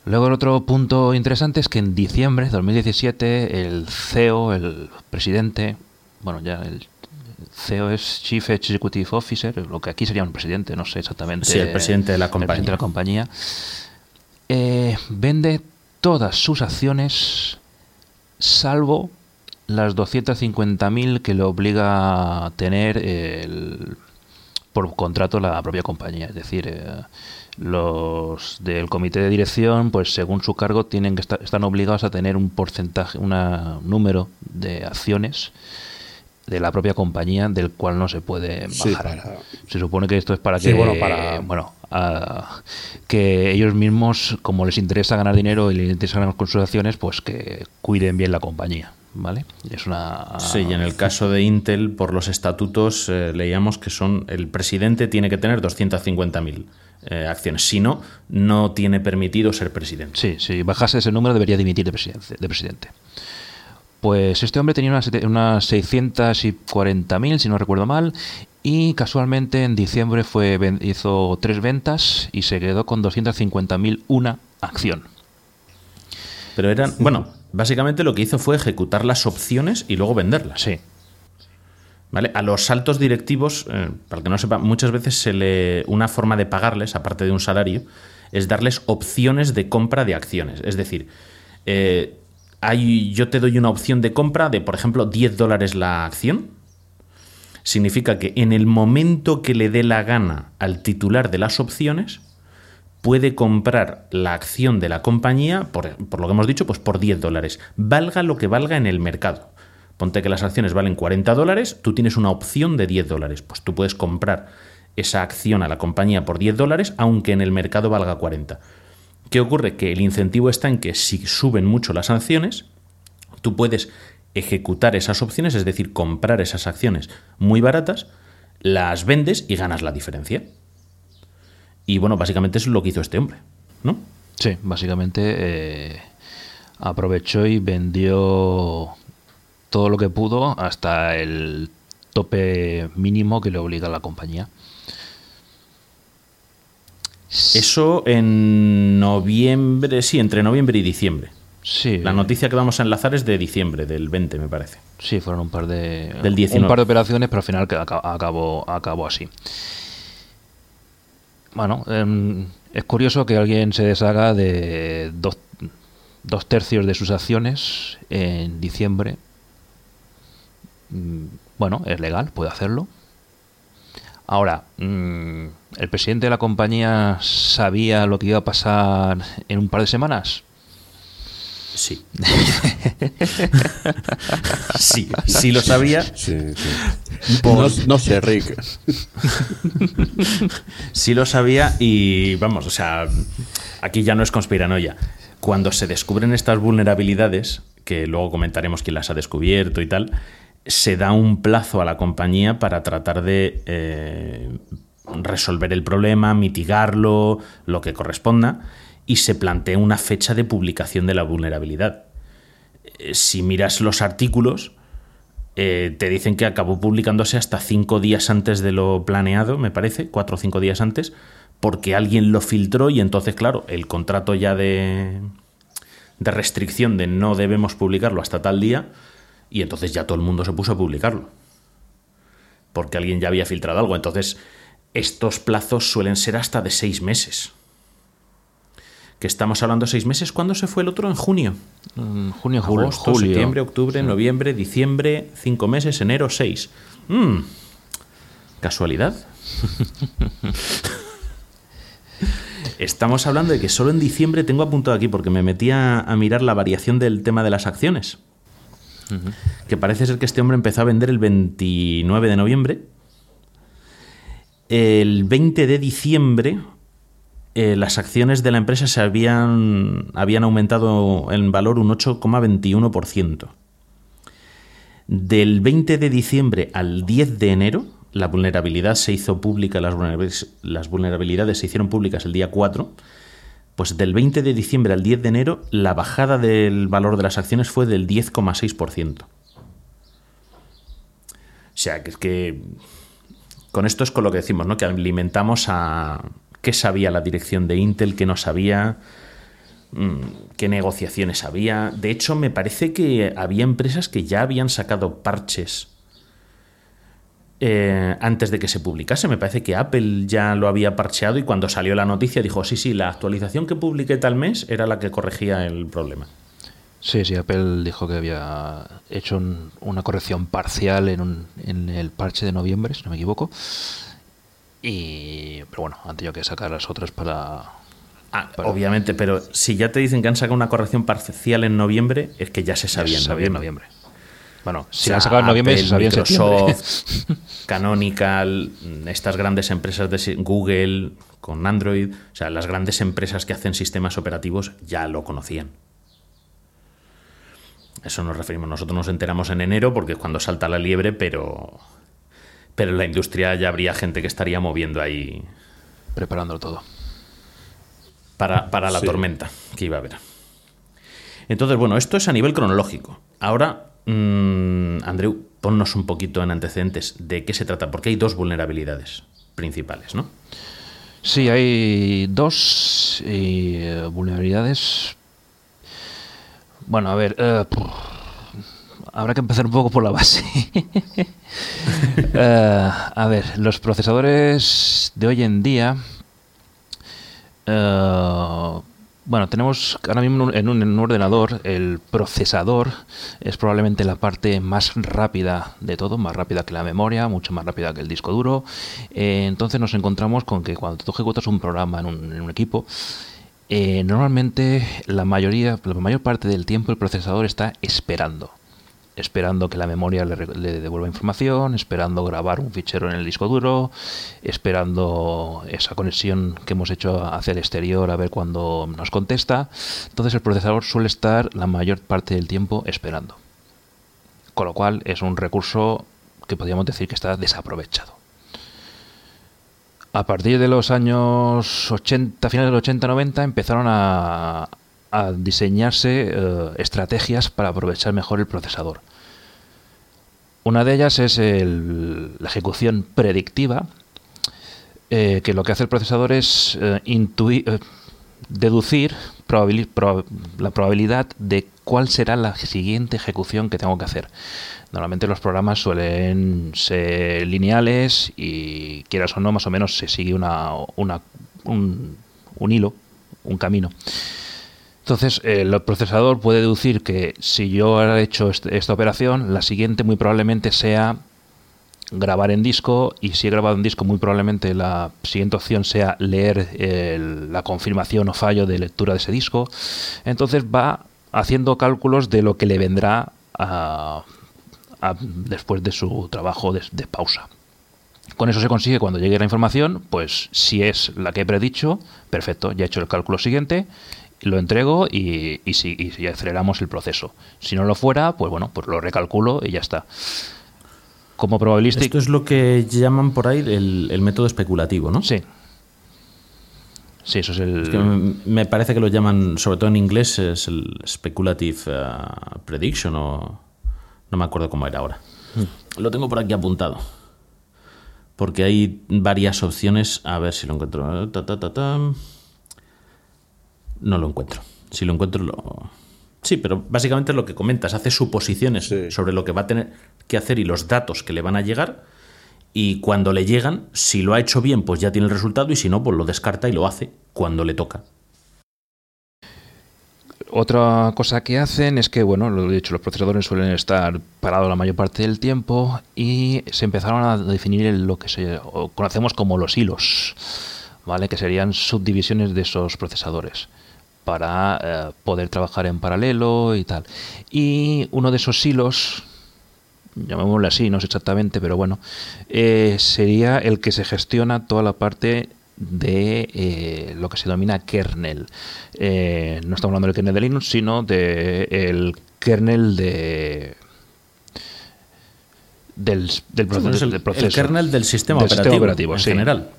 Luego el otro punto interesante es que en diciembre de 2017 el CEO, el presidente, bueno ya el CEO es Chief Executive Officer, lo que aquí sería un presidente, no sé exactamente. Sí, el presidente de la el presidente compañía. de la compañía. Eh, vende todas sus acciones salvo las 250.000 que le obliga a tener el- por contrato la propia compañía. Es decir, eh, los del comité de dirección, pues según su cargo, tienen que estar, están obligados a tener un porcentaje, un número de acciones de la propia compañía del cual no se puede Sí, bajar. para- Se supone que esto es para Sí, que bueno, para- bueno, a- que ellos mismos, como les interesa ganar dinero y les interesa ganar con sus acciones, pues que cuiden bien la compañía, ¿vale? Es una Sí, y en el caso de Intel, por los estatutos, eh, leíamos que son el presidente tiene que tener 250.000 eh, acciones. Si no, no tiene permitido ser presidente. Sí, si bajase ese número debería dimitir de presidente. De presidente. Pues este hombre tenía unas, unas 640.000, si no recuerdo mal, y casualmente en diciembre fue hizo tres ventas y se quedó con 250.000 una acción. Pero eran, bueno, básicamente lo que hizo fue ejecutar las opciones y luego venderlas. Sí, ¿Vale? A los altos directivos, eh, para el que no sepa, muchas veces se le, una forma de pagarles, aparte de un salario, es darles opciones de compra de acciones. Es decir, eh, yo te doy una opción de compra de, por ejemplo, 10 dólares la acción. Significa que en el momento que le dé la gana al titular de las opciones, puede comprar la acción de la compañía, por, por lo que hemos dicho, pues por 10 dólares. Valga lo que valga en el mercado. Ponte que las acciones valen 40 dólares, tú tienes una opción de 10 dólares. Pues tú puedes comprar esa acción a la compañía por 10 dólares, aunque en el mercado valga 40. ¿Qué ocurre? Que el incentivo está en que si suben mucho las acciones, tú puedes ejecutar esas opciones, es decir, comprar esas acciones muy baratas, las vendes y ganas la diferencia. Y bueno, básicamente es lo que hizo este hombre, ¿no? sí, básicamente eh, aprovechó y vendió todo lo que pudo hasta el tope mínimo que le obliga a la compañía. Eso en noviembre, sí, entre noviembre y diciembre. Sí, La noticia que vamos a enlazar es de diciembre, del 20, me parece. Sí, fueron un par de Del 19. un par de operaciones, pero al final acabó así. Bueno, em, es curioso que alguien se deshaga de dos, dos tercios de sus acciones en diciembre. Mm, Bueno, es legal, puede hacerlo. Ahora, mm, ¿el presidente de la compañía sabía lo que iba a pasar en un par de semanas? Sí. (laughs) sí, sí lo sabía. Sí, sí. No, no sé, Rick. Sí lo sabía y vamos, o sea, aquí ya no es conspiranoia. Cuando se descubren estas vulnerabilidades, que luego comentaremos quién las ha descubierto y tal, se da un plazo a la compañía para tratar de eh, resolver el problema, mitigarlo, lo que corresponda, y se plantea una fecha de publicación de la vulnerabilidad. Eh, Si miras los artículos, eh, te dicen que acabó publicándose hasta cinco días antes de lo planeado, me parece, cuatro o cinco días antes, porque alguien lo filtró y entonces, claro, el contrato ya de, de restricción de no debemos publicarlo hasta tal día, y entonces ya todo el mundo se puso a publicarlo, porque alguien ya había filtrado algo. Entonces, estos plazos suelen ser hasta de seis meses. Que estamos hablando de seis meses, ¿cuándo se fue el otro? En junio. Mm, junio, julio, Agosto, julio. septiembre, octubre, noviembre, diciembre, cinco meses, enero, seis. Mm. ¿Casualidad? (laughs) Estamos hablando de que solo en diciembre tengo apuntado aquí porque me metí a, a mirar la variación del tema de las acciones. Que parece ser que este hombre empezó a vender el 29 de noviembre. El 20 de diciembre eh, las acciones de la empresa se habían, habían aumentado en valor un 8,21%. Del 20 de diciembre al 10 de enero, la vulnerabilidad se hizo pública, las vulnerabilidades, las vulnerabilidades se hicieron públicas el día 4, pues del 20 de diciembre al 10 de enero, la bajada del valor de las acciones fue del 10,6%. O sea, que es que con esto es con lo que decimos, ¿no? Que alimentamos a qué sabía la dirección de Intel, qué no sabía, mm, qué negociaciones había. De hecho, me parece que había empresas que ya habían sacado parches eh, antes de que se publicase. Me parece que Apple ya lo había parcheado y cuando salió la noticia dijo, sí, sí, la actualización que publiqué tal mes era la que corregía el problema. Sí, sí, Apple dijo que había hecho una corrección parcial en, en, el parche de noviembre, si no me equivoco. Y, pero bueno, han tenido que sacar las otras para, ah, Obviamente, pero si ya te dicen que han sacado una corrección parcial en noviembre, es que ya se sabía, en, noviembre. en noviembre. Bueno, si la han sacado en noviembre, se sabía Microsoft, (laughs) Canonical, estas grandes empresas de Google con Android, o sea, las grandes empresas que hacen sistemas operativos ya lo conocían. Eso nos referimos. Nosotros nos enteramos en enero porque es cuando salta la liebre, pero, pero en la industria ya habría gente que estaría moviendo ahí. Preparándolo todo. Para, la tormenta que iba a haber. Entonces, bueno, esto es a nivel cronológico. Ahora, mmm, Andreu, ponnos un poquito en antecedentes de qué se trata, porque hay dos vulnerabilidades principales, ¿no? Sí, hay dos eh, vulnerabilidades bueno, a ver, eh, habrá que empezar un poco por la base. (laughs) Eh, a ver, los procesadores de hoy en día... Eh, bueno, tenemos ahora mismo en un, en un, ordenador el procesador es probablemente la parte más rápida de todo, más rápida que la memoria, mucho más rápida que el disco duro. entonces nos encontramos con que cuando tú ejecutas un programa en un, en un equipo, eh, normalmente la mayoría, la mayor parte del tiempo el procesador está esperando. Esperando que la memoria le, devuelva información, esperando grabar un fichero en el disco duro, esperando esa conexión que hemos hecho hacia el exterior a ver cuando nos contesta. Entonces el procesador suele estar la mayor parte del tiempo esperando. Con lo cual es un recurso que podríamos decir que está desaprovechado. A partir de los años 80, finales del 80-90, empezaron a, diseñarse eh, estrategias para aprovechar mejor el procesador. Una de ellas es la ejecución predictiva, eh, que lo que hace el procesador es eh, deducir la probabilidad de cuál será la siguiente ejecución que tengo que hacer. Normalmente los programas suelen ser lineales y quieras o no, más o menos se sigue una, un, hilo, un camino. Entonces, el procesador puede deducir que si yo he hecho este, esta operación, la siguiente muy probablemente sea grabar en disco y si he grabado en disco muy probablemente la siguiente opción sea leer la confirmación o fallo de lectura de ese disco. Entonces va haciendo cálculos de lo que le vendrá a, después de su trabajo de, pausa. Con eso se consigue cuando llegue la información, pues si es la que he predicho, perfecto, ya he hecho el cálculo siguiente, lo entrego y, y, si, y aceleramos el proceso. Si no lo fuera, pues bueno, pues lo recalculo y ya está. Como probabilístico. Esto es lo que llaman por ahí el, método especulativo, ¿no? Sí. Sí, eso es el. me parece que lo llaman, sobre todo en inglés, es el speculative eh, prediction o no me acuerdo cómo era ahora. Mm. Lo tengo por aquí apuntado. Porque hay varias opciones. A ver si lo encuentro. no lo encuentro. Si lo encuentro, lo. Sí, pero básicamente es lo que comentas. Hace suposiciones sobre lo que va a tener que hacer y los datos que le van a llegar. Y cuando le llegan, si lo ha hecho bien, pues ya tiene el resultado. Y si no, pues lo descarta y lo hace cuando le toca. Otra cosa que hacen es que, bueno, lo dicho, los procesadores suelen estar parados la mayor parte del tiempo y se empezaron a definir lo que se conocemos como los hilos, ¿vale? Que serían subdivisiones de esos procesadores para eh, poder trabajar en paralelo y tal. Y uno de esos hilos, llamémoslo así, no sé exactamente, pero bueno, eh, sería el que se gestiona toda la parte de eh, lo que se denomina kernel. Eh, no estamos hablando del kernel de Linux, sino del kernel de del, del, proceso, el, el, kernel del sistema operativo, en general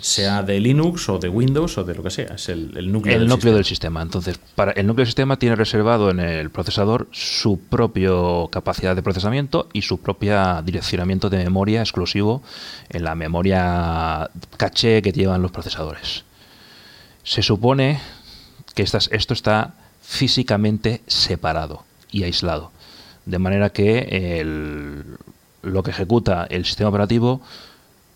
sea de Linux o de Windows o de lo que sea, es el, núcleo, el del, núcleo sistema. del sistema. Entonces, para el núcleo del sistema tiene reservado en el procesador su propia capacidad de procesamiento y su propia direccionamiento de memoria exclusivo en la memoria caché que llevan los procesadores. Se supone que esto está físicamente separado y aislado, de manera que el, lo que ejecuta el sistema operativo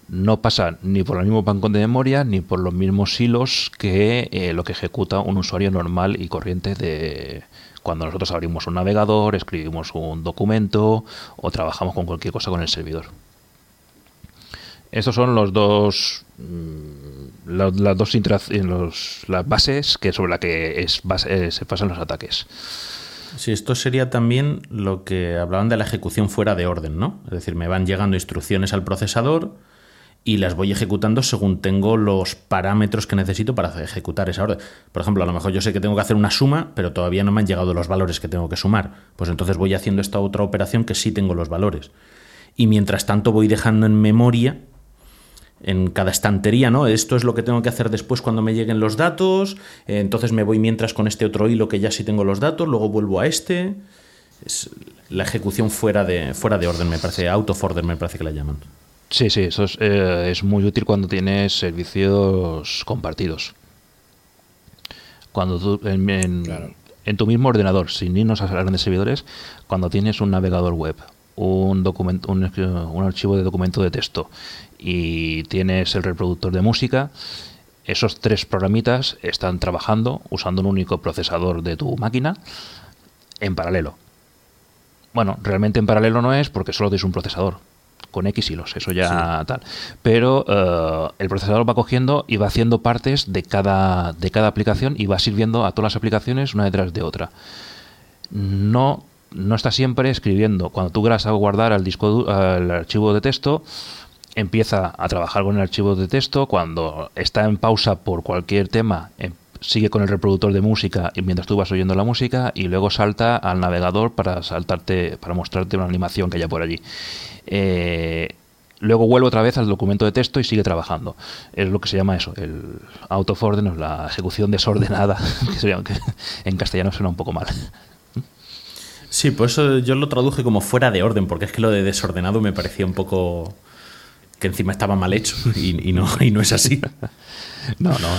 no pasa ni por el mismo banco de memoria ni por los mismos hilos que eh, lo que ejecuta un usuario normal y corriente de cuando nosotros abrimos un navegador, escribimos un documento o trabajamos con cualquier cosa con el servidor. Estos son los dos mm, las dos las bases que sobre las que eh, se pasan los ataques. Sí, esto sería también lo que hablaban de la ejecución fuera de orden, ¿no? Es decir, me van llegando instrucciones al procesador y las voy ejecutando según tengo los parámetros que necesito para ejecutar esa orden. Por ejemplo, a lo mejor yo sé que tengo que hacer una suma, pero todavía no me han llegado los valores que tengo que sumar. Pues entonces voy haciendo esta otra operación que sí tengo los valores. Y mientras tanto voy dejando en memoria en cada estantería, ¿no? Esto es lo que tengo que hacer después cuando me lleguen los datos, eh, entonces me voy mientras con este otro hilo que ya sí tengo los datos, luego vuelvo a este. Es la ejecución fuera de, fuera de orden, me parece, out order me parece que la llaman. Sí, sí, eso eh, es, muy útil cuando tienes servicios compartidos. Cuando tú, en, tu mismo ordenador, sin irnos a grandes servidores, cuando tienes un navegador web, un, documento, un, un archivo de documento de texto y tienes el reproductor de música, esos tres programitas están trabajando usando un único procesador de tu máquina en paralelo. Bueno, realmente en paralelo no es porque solo tienes un procesador con X hilos, eso ya tal. Pero eh, el procesador va cogiendo y va haciendo partes de cada, de cada aplicación y va sirviendo a todas las aplicaciones una detrás de otra. No, no está siempre escribiendo. Cuando tú grabas a guardar al disco al archivo de texto, empieza a trabajar con el archivo de texto. Cuando está en pausa por cualquier tema, em, sigue con el reproductor de música mientras tú vas oyendo la música y luego salta al navegador para saltarte para mostrarte una animación que haya por allí eh, luego vuelve otra vez al documento de texto y sigue trabajando. Es lo que se llama eso, el out of order, la ejecución desordenada, (laughs) que, en castellano suena un poco mal. Sí, por eso yo lo traduje como fuera de orden, porque es que lo de desordenado me parecía un poco que encima estaba mal hecho y, no, y no es así. (laughs) No, no,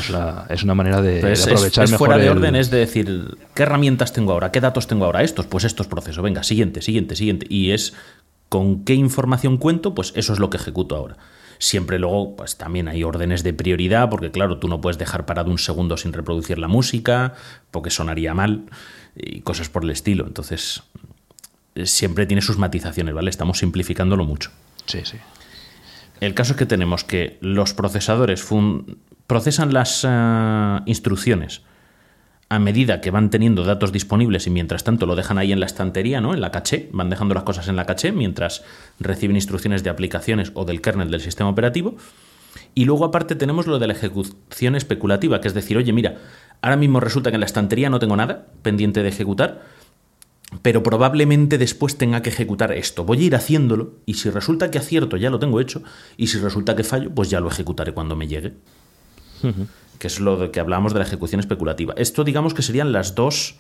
es una, manera de, aprovechar es, fuera de orden es decir, ¿qué herramientas tengo ahora? ¿Qué datos tengo ahora? Estos, pues estos procesos. Venga, siguiente, siguiente, siguiente. Y es con qué información cuento, pues eso es lo que ejecuto ahora. Siempre luego, pues también hay órdenes de prioridad, porque claro, tú no puedes dejar parado un segundo sin reproducir la música, porque sonaría mal, y cosas por el estilo. Entonces, siempre tiene sus matizaciones, ¿vale? Estamos simplificándolo mucho. Sí, sí. El caso es que tenemos que los procesadores procesan las eh, instrucciones a medida que van teniendo datos disponibles y mientras tanto lo dejan ahí en la estantería, ¿no? En la caché, van dejando las cosas en la caché mientras reciben instrucciones de aplicaciones o del kernel del sistema operativo. Y luego aparte tenemos lo de la ejecución especulativa, que es decir, oye, mira, ahora mismo resulta que en la estantería no tengo nada pendiente de ejecutar, pero probablemente después tenga que ejecutar esto. Voy a ir haciéndolo y si resulta que acierto ya lo tengo hecho y si resulta que fallo, pues ya lo ejecutaré cuando me llegue que es lo que hablábamos de la ejecución especulativa. Esto digamos que serían las dos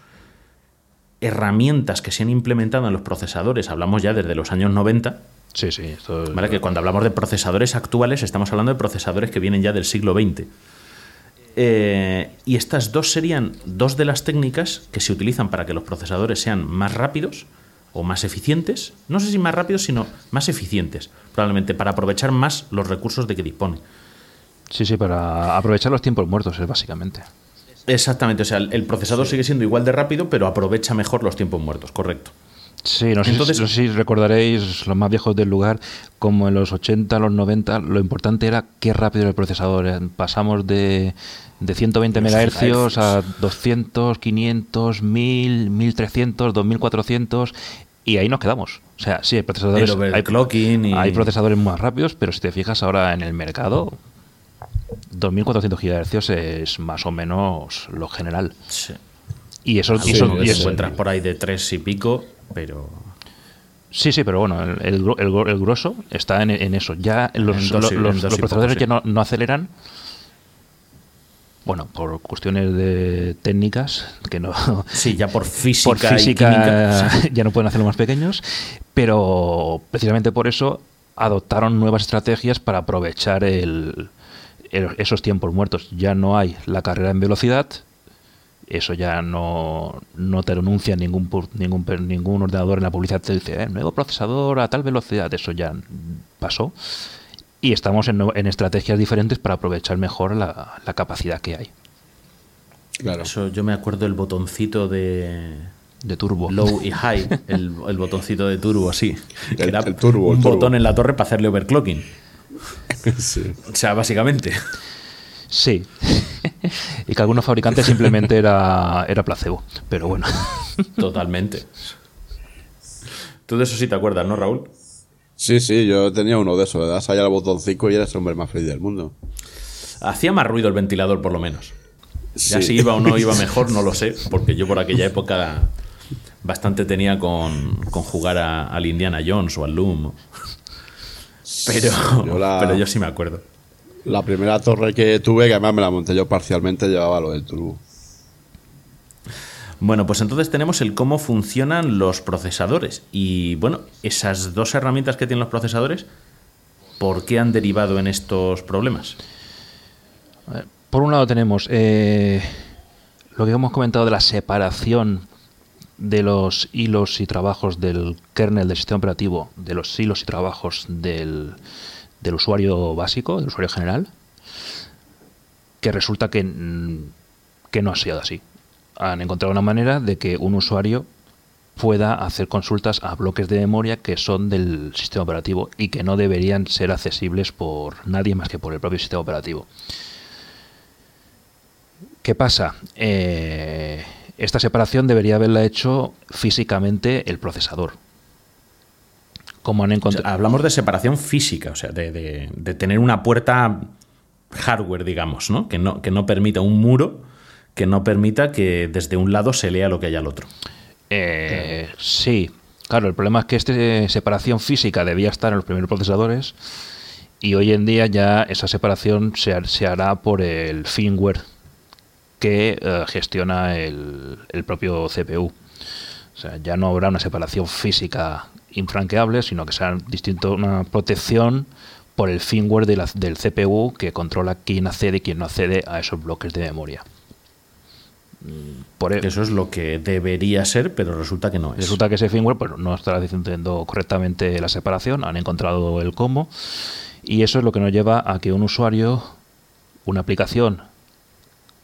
herramientas que se han implementado en los procesadores, hablamos ya desde los años 90. Sí, sí. ¿vale? Que cuando hablamos de procesadores actuales estamos hablando de procesadores que vienen ya del siglo XX. Eh, y estas dos serían dos de las técnicas que se utilizan para que los procesadores sean más rápidos o más eficientes. No sé si más rápidos, sino más eficientes, probablemente para aprovechar más los recursos de que dispone. Sí, sí, para aprovechar los tiempos muertos, es básicamente. Exactamente, o sea, el procesador sigue siendo igual de rápido, pero aprovecha mejor los tiempos muertos, correcto. Sí, no sé, Entonces, no sé si recordaréis, los más viejos del lugar, como en los 80, los 90, lo importante era qué rápido era el procesador. Pasamos de, de 120 MHz a 200, 500, 1000, 1300, 2400 y ahí nos quedamos. O sea, sí, hay procesadores, hay, hay procesadores más rápidos, pero si te fijas ahora en el mercado, 2400 GHz es más o menos lo general. Sí. Y eso, y eso, y encuentras por ahí de tres y pico, pero Sí, sí, pero bueno, el, el, grueso está en, eso. Ya los, los, procesadores ya no, aceleran. Bueno, por cuestiones de técnicas, que no. (laughs) Sí, ya por física. (laughs) Por física (laughs) ya no pueden hacerlo más pequeños, pero precisamente por eso adoptaron nuevas estrategias para aprovechar el, esos tiempos muertos. Ya no hay la carrera en velocidad Eso ya no, no te anuncia ningún, ningún, per- ningún ordenador en la publicidad. Te dice, "Eh, nuevo procesador a tal velocidad. Eso ya pasó. Y estamos en, en estrategias diferentes para aprovechar mejor la, la capacidad que hay Claro. Eso yo me acuerdo el botoncito de de turbo. low y (laughs) high, el, el botoncito de turbo, sí. El- era el turbo, el un turbo. botón en la torre para hacerle overclocking. (laughs) Sí. O sea, básicamente. Sí. y que algunos fabricantes simplemente era, era placebo. Pero bueno. Totalmente. Tú de eso sí te acuerdas, ¿no, Raúl? Sí, sí, yo tenía uno de esos. Le das ahí al botoncito y eres el hombre más feliz del mundo. Hacía más ruido el ventilador, por lo menos. Ya Sí. si iba o no iba (laughs) mejor, no lo sé, porque yo por aquella época bastante tenía con, con jugar a- al Indiana Jones o al Loom. Pero Yo la- pero yo sí me acuerdo. La primera torre que tuve, que además me la monté yo parcialmente, llevaba lo del turbo. Bueno, pues entonces tenemos el cómo funcionan los procesadores. Y bueno, esas dos herramientas que tienen los procesadores, ¿por qué han derivado en estos problemas? Por un lado tenemos eh, lo que hemos comentado de la separación de los hilos y trabajos del kernel del sistema operativo, de los hilos y trabajos del, del usuario básico, del usuario general, que resulta que, que no ha sido así. Han encontrado una manera de que un usuario pueda hacer consultas a bloques de memoria que son del sistema operativo y que no deberían ser accesibles por nadie más que por el propio sistema operativo. ¿Qué pasa? Eh, esta separación debería haberla hecho físicamente el procesador. Como han O sea, encontrado. hablamos de separación física, o sea, de, de- de tener una puerta hardware, digamos, ¿no? Que, ¿no? que no permita un muro, que no permita que desde un lado se lea lo que hay al otro. Eh, sí, claro, el problema es que esta separación física debía estar en los primeros procesadores y hoy en día ya esa separación se, se hará por el firmware que eh, gestiona el, el propio CPU. O sea, ya no habrá una separación física infranqueable, sino que será distinto una protección por el firmware de la- del CPU que controla quién accede y quién no accede a esos bloques de memoria. Mm, Por e- eso es lo que debería ser, pero resulta que no es. Resulta que ese firmware pues, no está haciendo correctamente la separación, han encontrado el cómo, y eso es lo que nos lleva a que un usuario, una aplicación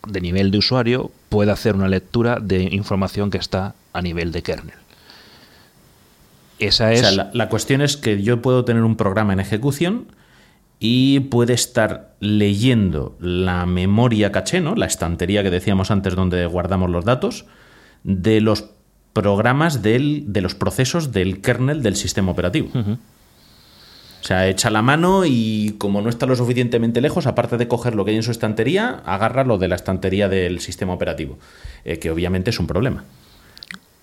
de nivel de usuario, pueda hacer una lectura de información que está a nivel de kernel. Esa O es. sea, la, la cuestión es que yo puedo tener un programa en ejecución y puede estar leyendo la memoria caché, ¿no? La estantería que decíamos antes donde guardamos los datos, de los programas del- de los procesos del kernel del sistema operativo. O sea, echa la mano y como no está lo suficientemente lejos, aparte de coger lo que hay en su estantería, agarra lo de la estantería del sistema operativo, eh, que obviamente es un problema.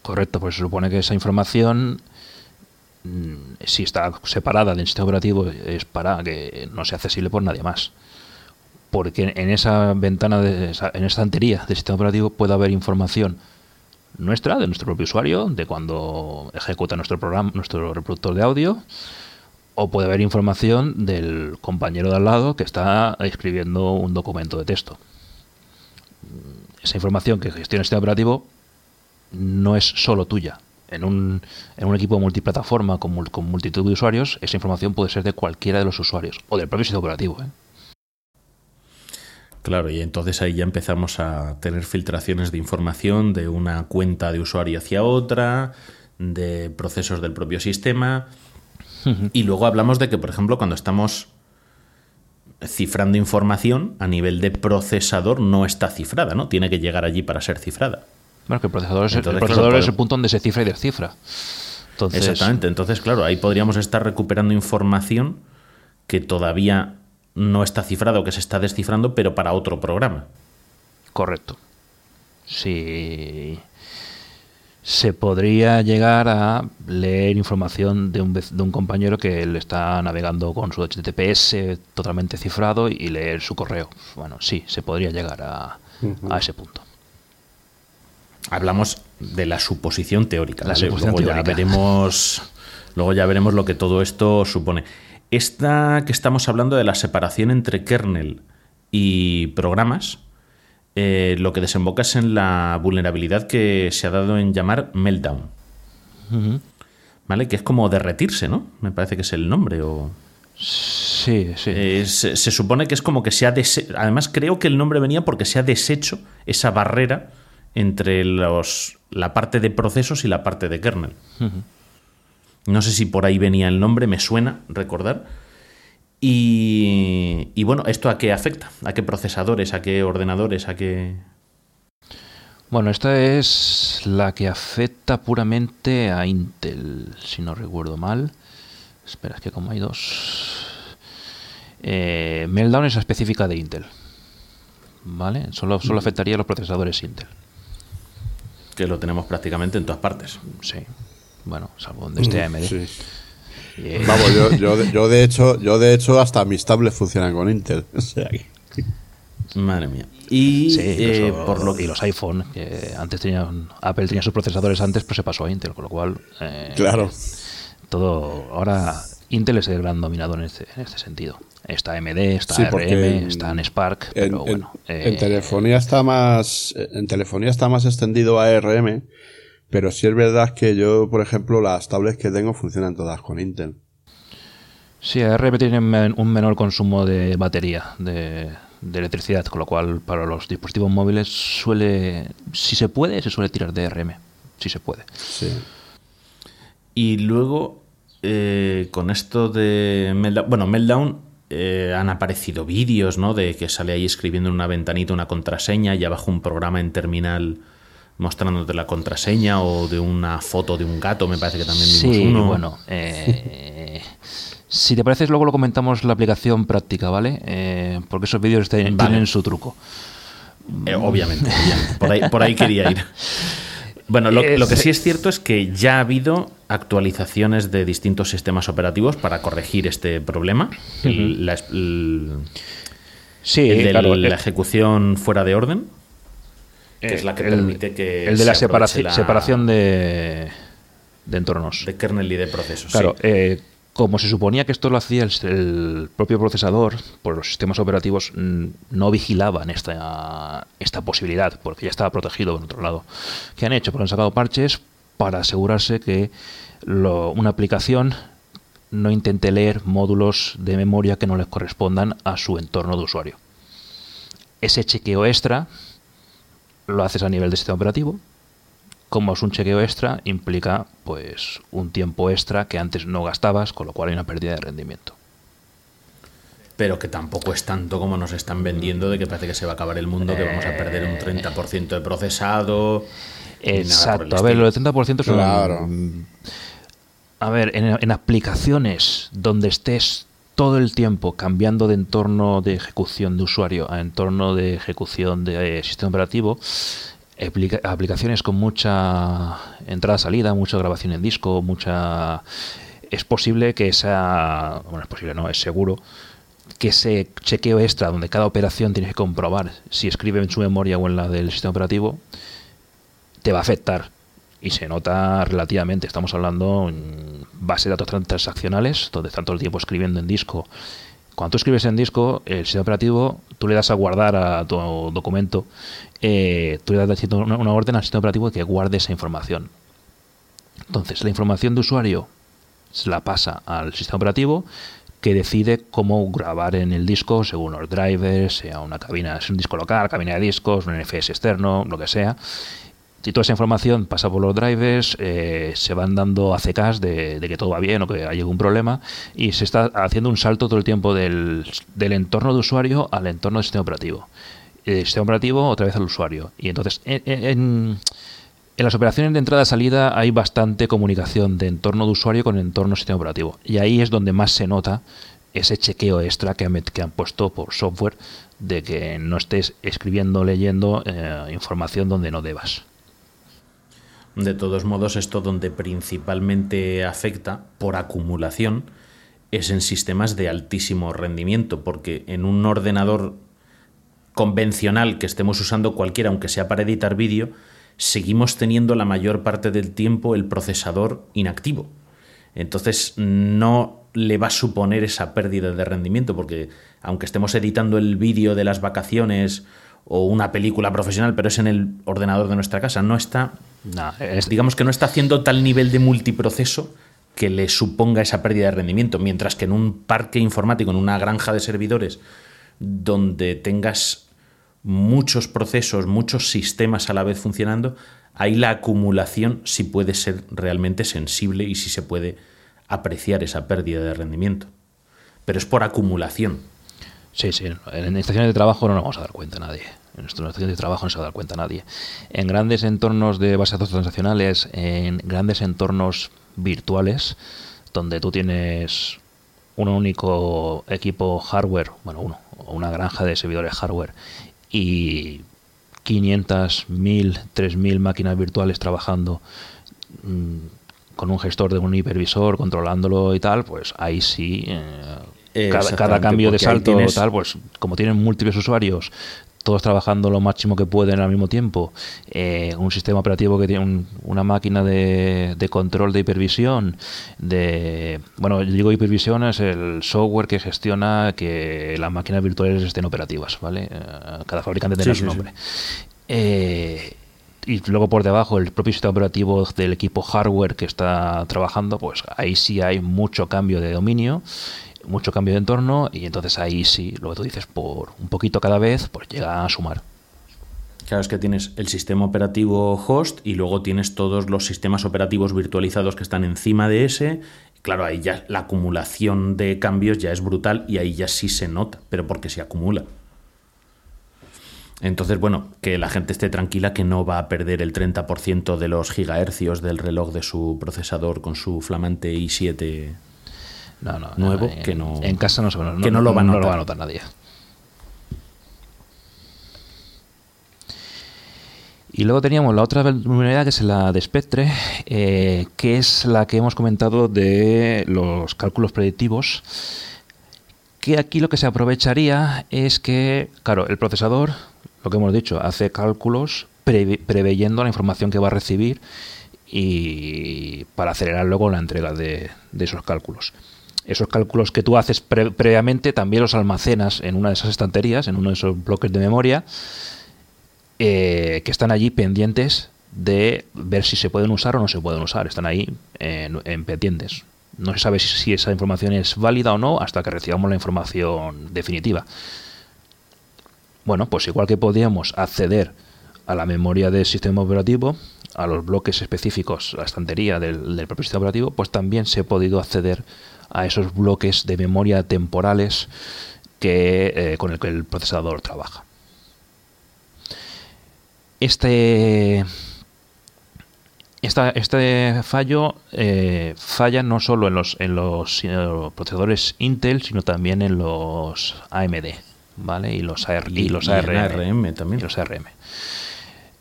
Correcto, pues se supone que esa información, mm, si está separada del sistema operativo, es para que no sea accesible por nadie más. Porque en esa ventana, de en esa estantería del sistema operativo puede haber información nuestra, de nuestro propio usuario, de cuando ejecuta nuestro programa, nuestro reproductor de audio, o puede haber información del compañero de al lado que está escribiendo un documento de texto. Esa información que gestiona el sistema operativo no es solo tuya. En un, en un equipo multiplataforma con, mul- con multitud de usuarios, esa información puede ser de cualquiera de los usuarios o del propio sistema operativo. ¿eh? Claro, y entonces ahí ya empezamos a tener filtraciones de información de una cuenta de usuario hacia otra, de procesos del propio sistema. Y luego hablamos de que, por ejemplo, cuando estamos cifrando información a nivel de procesador no está cifrada, ¿no? Tiene que llegar allí para ser cifrada. Bueno, que el procesador es, el procesador claro, es el punto donde se cifra y descifra. Entonces, Exactamente. Entonces, claro, ahí podríamos estar recuperando información que todavía no está cifrada o que se está descifrando, pero para otro programa. Correcto. Sí. Se podría llegar a leer información de un, de un compañero que le está navegando con su HTTPS totalmente cifrado y leer su correo. Bueno, sí, se podría llegar a, a ese punto. Hablamos de la suposición teórica. La ¿vale? suposición luego teórica. ya veremos. Luego ya veremos lo que todo esto supone. Esta que estamos hablando de la separación entre kernel y programas eh, lo que desemboca es en la vulnerabilidad que se ha dado en llamar meltdown. ¿Vale? Que es como derretirse, ¿no? Me parece que es el nombre o... Sí, sí. Eh, se, se supone que es como que se ha deshecho. Además, creo que el nombre venía porque se ha deshecho esa barrera entre los, la parte de procesos y la parte de kernel. No sé si por ahí venía el nombre, me suena recordar. Y, y bueno, ¿esto a qué afecta? ¿A qué procesadores? ¿A qué ordenadores? ¿A qué...? Bueno, esta es la que afecta puramente a Intel, si no recuerdo mal. Espera, es que como hay dos... Eh, Meltdown es específica de Intel. ¿Vale? Solo, solo afectaría a los procesadores Intel. Que lo tenemos prácticamente en todas partes. Sí. Bueno, salvo donde esté AMD. Sí. Eh, Vamos, yo, yo, yo de hecho, yo de hecho hasta mis tablets funcionan con Intel. (laughs) O sea que- Madre mía. Y sí, eh, por lo y los iPhone, que antes tenían, Apple tenía sus procesadores antes, pero se pasó a Intel, con lo cual eh, Claro. todo ahora Intel es el gran dominador en este, en este sentido. Está AMD, está Sí, ARM, porque en- está en Spark, En, pero en- bueno. eh, en telefonía está más en telefonía está más extendido a ARM, pero sí es verdad que yo, por ejemplo, las tablets que tengo funcionan todas con Intel. Sí, ARM tiene un menor consumo de batería, de, de electricidad, con lo cual para los dispositivos móviles suele, si se puede, se suele tirar de ARM, si se puede. Sí. Y luego, eh, con esto de Meltdown, bueno, Meltdown eh, han aparecido vídeos, ¿no? De que sale ahí escribiendo en una ventanita una contraseña y abajo un programa en terminal mostrándote la contraseña o de una foto de un gato, me parece que también vimos Sí, uno. bueno. eh, (laughs) si te parece, luego lo comentamos la aplicación práctica, ¿vale? Eh, porque esos vídeos te- Vale. tienen su truco. Eh, obviamente, obviamente. Por, ahí, por ahí quería ir. (laughs) Bueno, lo, lo que sí es cierto es que ya ha habido actualizaciones de distintos sistemas operativos para corregir este problema. El- la, el- Sí, el de claro. la eh, ejecución fuera de orden, que es la que el- permite que el de la se separaci- la- separación de, de entornos. de kernel y de procesos. Claro, sí. eh, como se suponía que esto lo hacía el, propio procesador, por los sistemas operativos no vigilaban esta, esta posibilidad, porque ya estaba protegido por otro lado. ¿Qué han hecho? Pues han sacado parches para asegurarse que una aplicación no intente leer módulos de memoria que no les correspondan a su entorno de usuario. Ese chequeo extra lo haces a nivel de sistema operativo, como es un chequeo extra, implica pues un tiempo extra que antes no gastabas, con lo cual hay una pérdida de rendimiento. Pero que tampoco es tanto como nos están vendiendo de que parece que se va a acabar el mundo, que vamos a perder un 30% de procesado. Exacto, a ver, lo del 30% son... Claro. A ver, en, en aplicaciones donde estés todo el tiempo cambiando de entorno de ejecución de usuario a entorno de ejecución de eh, sistema operativo, aplica- aplicaciones con mucha entrada-salida, mucha grabación en disco, mucha... Es posible que esa... Bueno, es posible, no, es seguro que ese chequeo extra donde cada operación tienes que comprobar si escribe en su memoria o en la del sistema operativo, te va a afectar. Y se nota relativamente. Estamos hablando en base de datos tran- transaccionales, donde están todo el tiempo escribiendo en disco. Cuando tú escribes en disco, el sistema operativo, tú le das a guardar a tu documento, eh, tú le das una, orden al sistema operativo que guarde esa información. Entonces, la información de usuario se la pasa al sistema operativo que decide cómo grabar en el disco según los drivers, sea una cabina, es un disco local, cabina de discos, un NFS externo, lo que sea. Y toda esa información pasa por los drivers, eh, se van dando ACKs de, que todo va bien o que hay algún problema y se está haciendo un salto todo el tiempo del, del entorno de usuario al entorno del sistema operativo. El sistema operativo otra vez al usuario. Y entonces, en, las operaciones de entrada-salida hay bastante comunicación de entorno de usuario con entorno sistema operativo. Y ahí es donde más se nota ese chequeo extra que han, met- que han puesto por software de que no estés escribiendo, leyendo eh, información donde no debas. De todos modos, esto donde principalmente afecta por acumulación es en sistemas de altísimo rendimiento, porque en un ordenador convencional que estemos usando cualquiera, aunque sea para editar vídeo, seguimos teniendo la mayor parte del tiempo el procesador inactivo. Entonces no le va a suponer esa pérdida de rendimiento, porque aunque estemos editando el vídeo de las vacaciones o una película profesional, pero es en el ordenador de nuestra casa. No está, No, es- digamos que no está haciendo tal nivel de multiproceso que le suponga esa pérdida de rendimiento, mientras que en un parque informático, en una granja de servidores, donde tengas muchos procesos, muchos sistemas a la vez funcionando, ahí la acumulación sí puede ser realmente sensible y sí se puede apreciar esa pérdida de rendimiento. Pero es por acumulación. Sí, sí. En estaciones de trabajo no nos vamos a dar cuenta nadie. En estaciones de trabajo no se va a dar cuenta nadie. En grandes entornos de bases de datos transaccionales, en grandes entornos virtuales, donde tú tienes un único equipo hardware, bueno, uno, o una granja de servidores hardware y 500, 1000, 3000 máquinas virtuales trabajando mm, con un gestor de un hipervisor controlándolo y tal, pues ahí sí eh, cada, cambio de salto tienes- tal, pues como tienen múltiples usuarios, todos trabajando lo máximo que pueden al mismo tiempo, eh, un sistema operativo que tiene un- una máquina de, de control de hipervisión, de bueno, yo digo hipervisión es el software que gestiona que las máquinas virtuales estén operativas, ¿vale? Eh, cada fabricante Sí, su sí, sí. nombre. Eh, y luego por debajo el propio sistema operativo del equipo hardware que está trabajando, pues ahí sí hay mucho cambio de dominio, mucho cambio de entorno y entonces ahí sí, lo que tú dices, por un poquito cada vez, pues llega a sumar. Claro, es que tienes el sistema operativo host y luego tienes todos los sistemas operativos virtualizados que están encima de ese. Claro, ahí ya la acumulación de cambios ya es brutal y ahí ya sí se nota, pero porque se acumula. Entonces, bueno, que la gente esté tranquila que no va a perder el 30% de los gigahercios del reloj de su procesador con su flamante i7 No, no, Nuevo, en, que no- en casa no, se, que no lo va no lo va a notar nadie. Y luego teníamos la otra vulnerabilidad que es la de Spectre, eh, que es la que hemos comentado de los cálculos predictivos. Que aquí lo que se aprovecharía es que, claro, el procesador, lo que hemos dicho, hace cálculos preve- preveyendo la información que va a recibir y para acelerar luego la entrega de, de esos cálculos. Esos cálculos que tú haces pre- previamente también los almacenas en una de esas estanterías, en uno de esos bloques de memoria, eh, que están allí pendientes de ver si se pueden usar o no se pueden usar. Están ahí en, en pendientes. No se sabe si, si esa información es válida o no hasta que recibamos la información definitiva. Bueno, pues igual que podíamos acceder a la memoria del sistema operativo, a los bloques específicos, a la estantería del, del propio sistema operativo, pues también se ha podido acceder a esos bloques de memoria temporales que, eh, con el que el procesador trabaja. Este, esta- este fallo eh, falla no solo en los, en los eh, procesadores Intel, sino también en los AMD, ¿vale? Y los, AR y, los y ARM. ARM también. Y los ARM.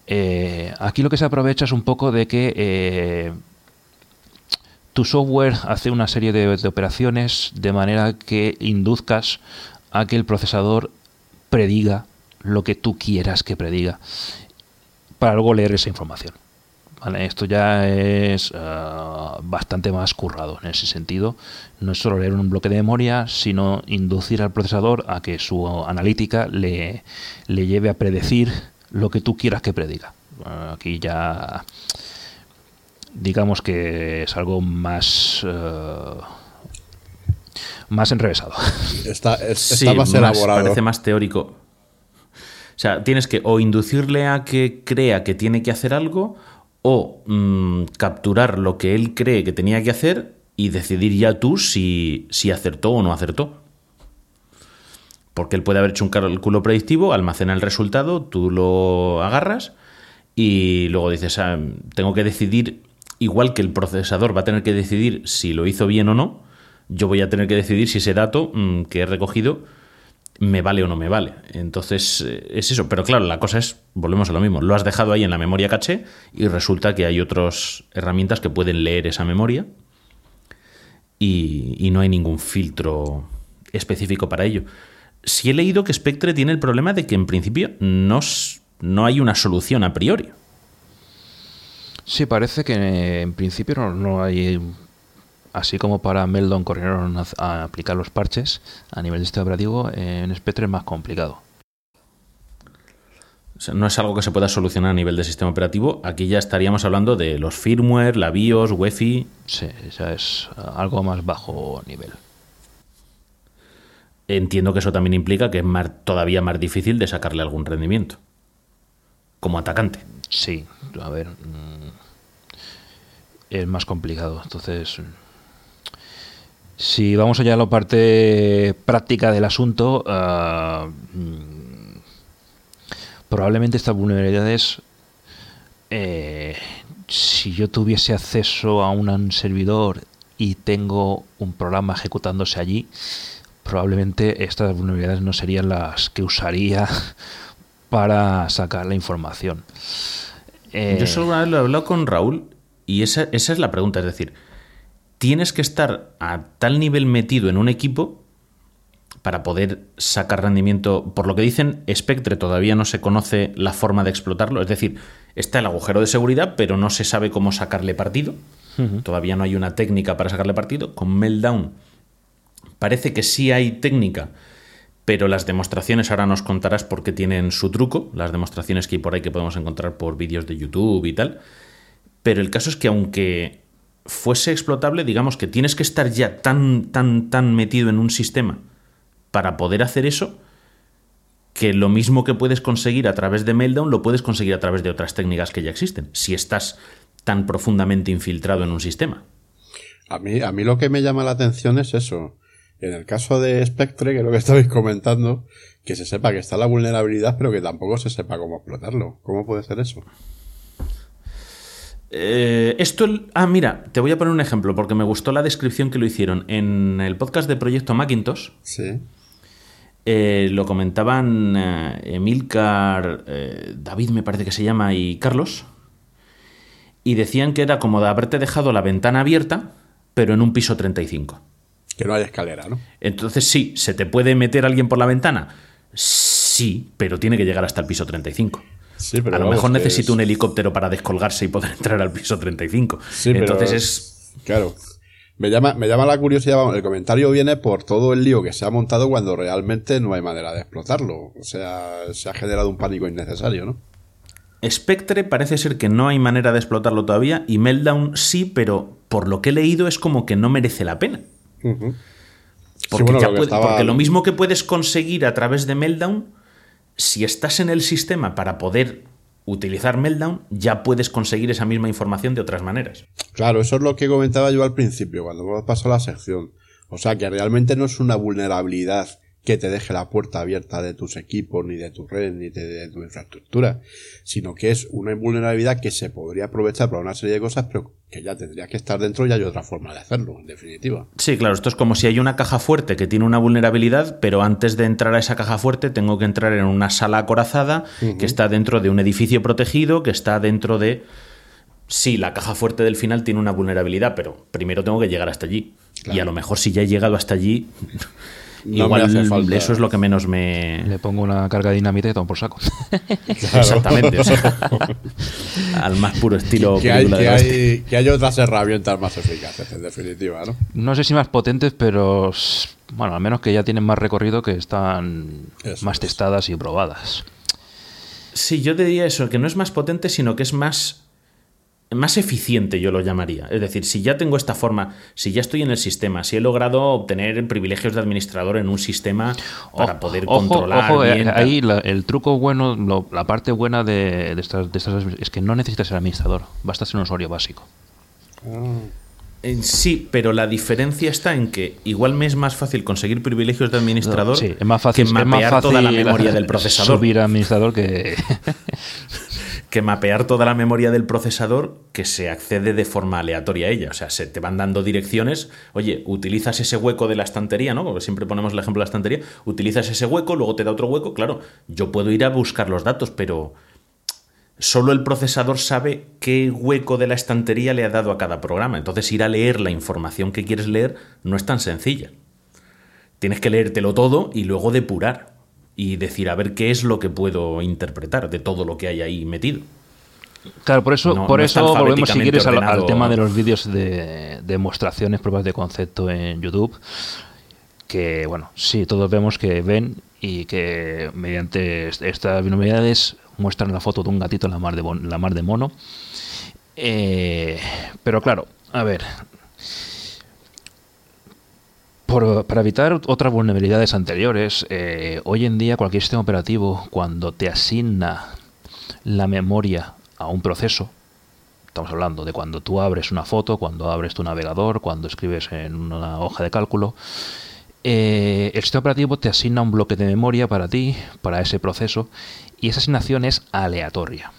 Eh, aquí lo que se aprovecha es un poco de que tu software hace una serie de, operaciones de manera que induzcas a que el procesador prediga lo que tú quieras que prediga para luego leer esa información. Esto ya es ah, bastante más currado en ese sentido. No es solo leer un bloque de memoria, sino inducir al procesador a que su analítica le, le lleve a predecir lo que tú quieras que prediga. Aquí ya digamos que es algo más eh, más enrevesado. (laughs) Está, es- Sí, está más elaborado. Parece más teórico. O sea, tienes que o inducirle a que crea que tiene que hacer algo o mm, capturar lo que él cree que tenía que hacer y decidir ya tú si, si acertó o no acertó. Porque él puede haber hecho un cálculo predictivo, almacena el resultado, tú lo agarras y luego dices, ah, tengo que decidir, igual que el procesador va a tener que decidir si lo hizo bien o no, yo voy a tener que decidir si ese dato mm, que he recogido me vale o no me vale. Entonces, eh, es eso. Pero claro, la cosa es, volvemos a lo mismo, lo has dejado ahí en la memoria caché y resulta que hay otras herramientas que pueden leer esa memoria y, no hay ningún filtro específico para ello. Si he leído que Spectre tiene el problema de que en principio no, no hay una solución a priori. Sí, parece que en principio no, no hay, así como para Meldon corrieron a, a aplicar los parches a nivel de sistema operativo, eh, en Spectre es más complicado. O sea, no es algo que se pueda solucionar a nivel de sistema operativo. Aquí ya estaríamos hablando de los firmware, la BIOS, UEFI. Sí, ya es algo más bajo nivel. Entiendo que eso también implica que es más- todavía más difícil de sacarle algún rendimiento. Como atacante. Sí, a ver. mm, Es más complicado. Entonces, si vamos allá a la parte práctica del asunto, ah, mm, probablemente estas vulnerabilidades, eh, si yo tuviese acceso a un servidor y tengo un programa ejecutándose allí, probablemente estas vulnerabilidades no serían las que usaría para sacar la información. Eh, Yo solo una vez lo he hablado con Raúl y esa, esa es la pregunta. Es decir, tienes que estar a tal nivel metido en un equipo para poder sacar rendimiento. Por lo que dicen, Spectre todavía no se conoce la forma de explotarlo. Es decir, está el agujero de seguridad, pero no se sabe cómo sacarle partido. Todavía no hay una técnica para sacarle partido. Con Meltdown parece que sí hay técnica, pero las demostraciones ahora nos contarás por qué tienen su truco, las demostraciones que hay por ahí que podemos encontrar por vídeos de YouTube y tal. Pero el caso es que aunque fuese explotable, digamos que tienes que estar ya tan, tan, tan metido en un sistema para poder hacer eso, que lo mismo que puedes conseguir a través de Meltdown lo puedes conseguir a través de otras técnicas que ya existen, si estás tan profundamente infiltrado en un sistema. A mí, a mí lo que me llama la atención es eso. En el caso de Spectre, que es lo que estabais comentando, que se sepa que está la vulnerabilidad, pero que tampoco se sepa cómo explotarlo. ¿Cómo puede ser eso? Eh, esto, ah, mira, te voy a poner un ejemplo porque me gustó la descripción que lo hicieron en el podcast de Proyecto Macintosh. Sí. eh, lo comentaban eh, Emilcar, David me parece que se llama, y Carlos. Y decían que era como de haberte dejado la ventana abierta, pero en un piso 35. Que no haya escalera, ¿no? Entonces sí, ¿se te puede meter alguien por la ventana? Sí, pero tiene que llegar hasta el piso 35. Sí, pero a lo mejor necesita es- un helicóptero para descolgarse y poder (laughs) entrar al piso 35. Sí, pero Entonces es... Claro. Me llama, me llama la curiosidad, el comentario viene por todo el lío que se ha montado cuando realmente no hay manera de explotarlo. O sea, se ha generado un pánico innecesario, ¿no? Spectre parece ser que no hay manera de explotarlo todavía y Meltdown sí, pero por lo que he leído es como que no merece la pena. Porque, bueno, ya lo que puede- estaba- porque lo mismo que puedes conseguir a través de Meltdown, si estás en el sistema para poder utilizar Meltdown, ya puedes conseguir esa misma información de otras maneras. Claro, eso es lo que comentaba yo al principio, cuando pasado la sección. O sea, que realmente no es una vulnerabilidad que te deje la puerta abierta de tus equipos, ni de tu red, ni de, de tu infraestructura, sino que es una vulnerabilidad que se podría aprovechar para una serie de cosas, pero que ya tendría que estar dentro y hay otra forma de hacerlo, en definitiva. Sí, claro, esto es como si hay una caja fuerte que tiene una vulnerabilidad, pero antes de entrar a esa caja fuerte tengo que entrar en una sala acorazada que está dentro de un edificio protegido, que está dentro de... Sí, la caja fuerte del final tiene una vulnerabilidad, pero primero tengo que llegar hasta allí. Y a lo mejor si ya he llegado hasta allí, No igual me hace falta. eso es lo que menos me... Le pongo una carga de dinamita y tomo por saco. (laughs) (laughs) Exactamente. o sea, (laughs) al más puro estilo Que hay, que, hay, que hay otras herramientas más eficaces, en definitiva, ¿no? No sé si más potentes, pero bueno, al menos que ya tienen más recorrido que están Eso más es. testadas y probadas. Sí, yo te diría eso, que no es más potente, sino que es más, más eficiente, yo lo llamaría. Es decir, si ya tengo esta forma, si ya estoy en el sistema, si he logrado obtener privilegios de administrador en un sistema para Ojo- poder ojo, controlar ojo, eh, bien, ahí la- el truco bueno, lo- la parte buena de, de estas, de estas es que no necesitas ser administrador, basta ser un usuario básico. Eh, Sí, pero la diferencia está en que igual me es más fácil conseguir privilegios de administrador Sí, es más fácil, que es más mapear fácil toda la memoria del (laughs) procesador. subir a administrador que (laughs) que mapear toda la memoria del procesador que se accede de forma aleatoria a ella. O sea, se te van dando direcciones. Oye, utilizas ese hueco de la estantería, ¿no? Porque siempre ponemos el ejemplo de la estantería. Utilizas ese hueco, luego te da otro hueco. Claro, yo puedo ir a buscar los datos, pero solo el procesador sabe qué hueco de la estantería le ha dado a cada programa. Entonces, ir a leer la información que quieres leer no es tan sencilla. Tienes que leértelo todo y luego depurar. Y decir, a ver qué es lo que puedo interpretar de todo lo que hay ahí metido. Claro, por eso, No- por no eso volvemos si quieres al, tema de los vídeos de demostraciones, pruebas de concepto en YouTube. Que bueno, sí, todos vemos que ven y que mediante est- estas vulnerabilidades muestran la foto de un gatito en la mar de, la mar de mono. Eh, pero claro, a ver, por- para evitar otras vulnerabilidades anteriores, eh, hoy en día cualquier sistema operativo, cuando te asigna la memoria a un proceso, estamos hablando de cuando tú abres una foto, cuando abres tu navegador, cuando escribes en una hoja de cálculo, eh, el sistema operativo te asigna un bloque de memoria para ti, para ese proceso, y esa asignación es aleatoria.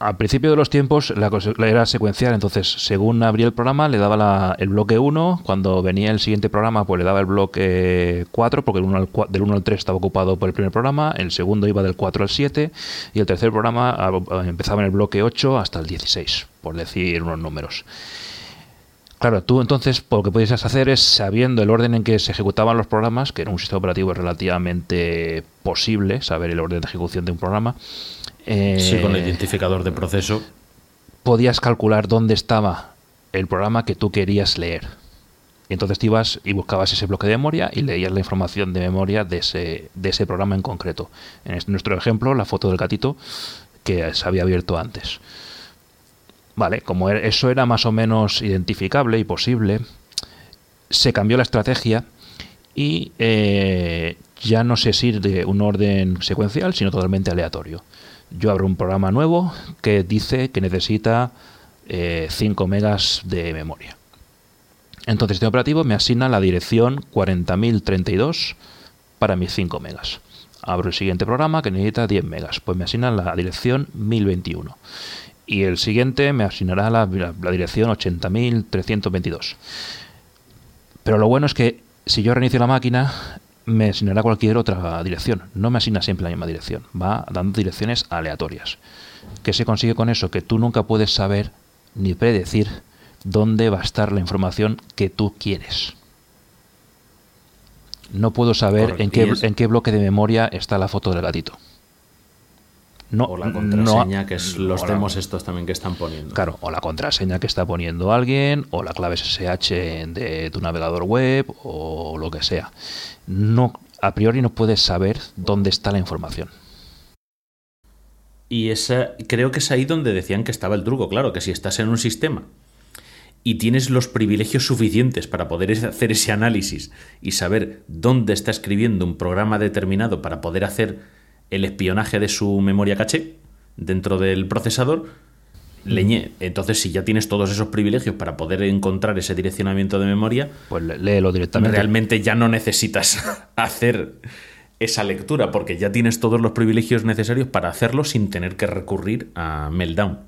Al principio de los tiempos la cosa era secuencial, entonces según abría el programa le daba la- el bloque 1, cuando venía el siguiente programa pues le daba el bloque 4, porque el uno al del 1 al 3 estaba ocupado por el primer programa, el segundo iba del 4 al 7 y el tercer programa ah, empezaba en el bloque 8 hasta el 16, por decir unos números. Claro, tú entonces lo que podías hacer es, sabiendo el orden en que se ejecutaban los programas, que en un sistema operativo es relativamente posible saber el orden de ejecución de un programa, eh, Sí, con el identificador de proceso. podías calcular dónde estaba el programa que tú querías leer. Y entonces te ibas y buscabas ese bloque de memoria y leías la información de memoria de ese, de ese programa en concreto. En este- nuestro ejemplo, la foto del gatito que se había abierto antes. Vale, como e- eso era más o menos identificable y posible, se cambió la estrategia y eh, ya no se sirve un orden secuencial, sino totalmente aleatorio. Yo abro un programa nuevo que dice que necesita eh, 5 megas de memoria. Entonces, este operativo me asigna la dirección 40.032 para mis 5 megas. Abro el siguiente programa que necesita 10 megas, pues me asigna la dirección 1021. Y el siguiente me asignará la, la- la dirección 80.322. Pero lo bueno es que si yo reinicio la máquina, me asignará cualquier otra dirección. No me asigna siempre la misma dirección. Va dando direcciones aleatorias. ¿Qué se consigue con eso? Que tú nunca puedes saber ni predecir dónde va a estar la información que tú quieres. No puedo saber en qué, en qué bloque de memoria está la foto del gatito. No, o la no- contraseña, que es los la- demos estos también que están poniendo. Claro, o la contraseña que está poniendo alguien, o la clave SSH de tu navegador web, o lo que sea. No, a priori no puedes saber dónde está la información. Y esa, creo que es ahí donde decían que estaba el truco. Claro, que si estás en un sistema y tienes los privilegios suficientes para poder hacer ese análisis y saber dónde está escribiendo un programa determinado para poder hacer el espionaje de su memoria caché dentro del procesador, leñé. Entonces, si ya tienes todos esos privilegios para poder encontrar ese direccionamiento de memoria, Pues lé- léelo directamente. realmente ya no necesitas (laughs) hacer esa lectura porque ya tienes todos los privilegios necesarios para hacerlo sin tener que recurrir a Meltdown.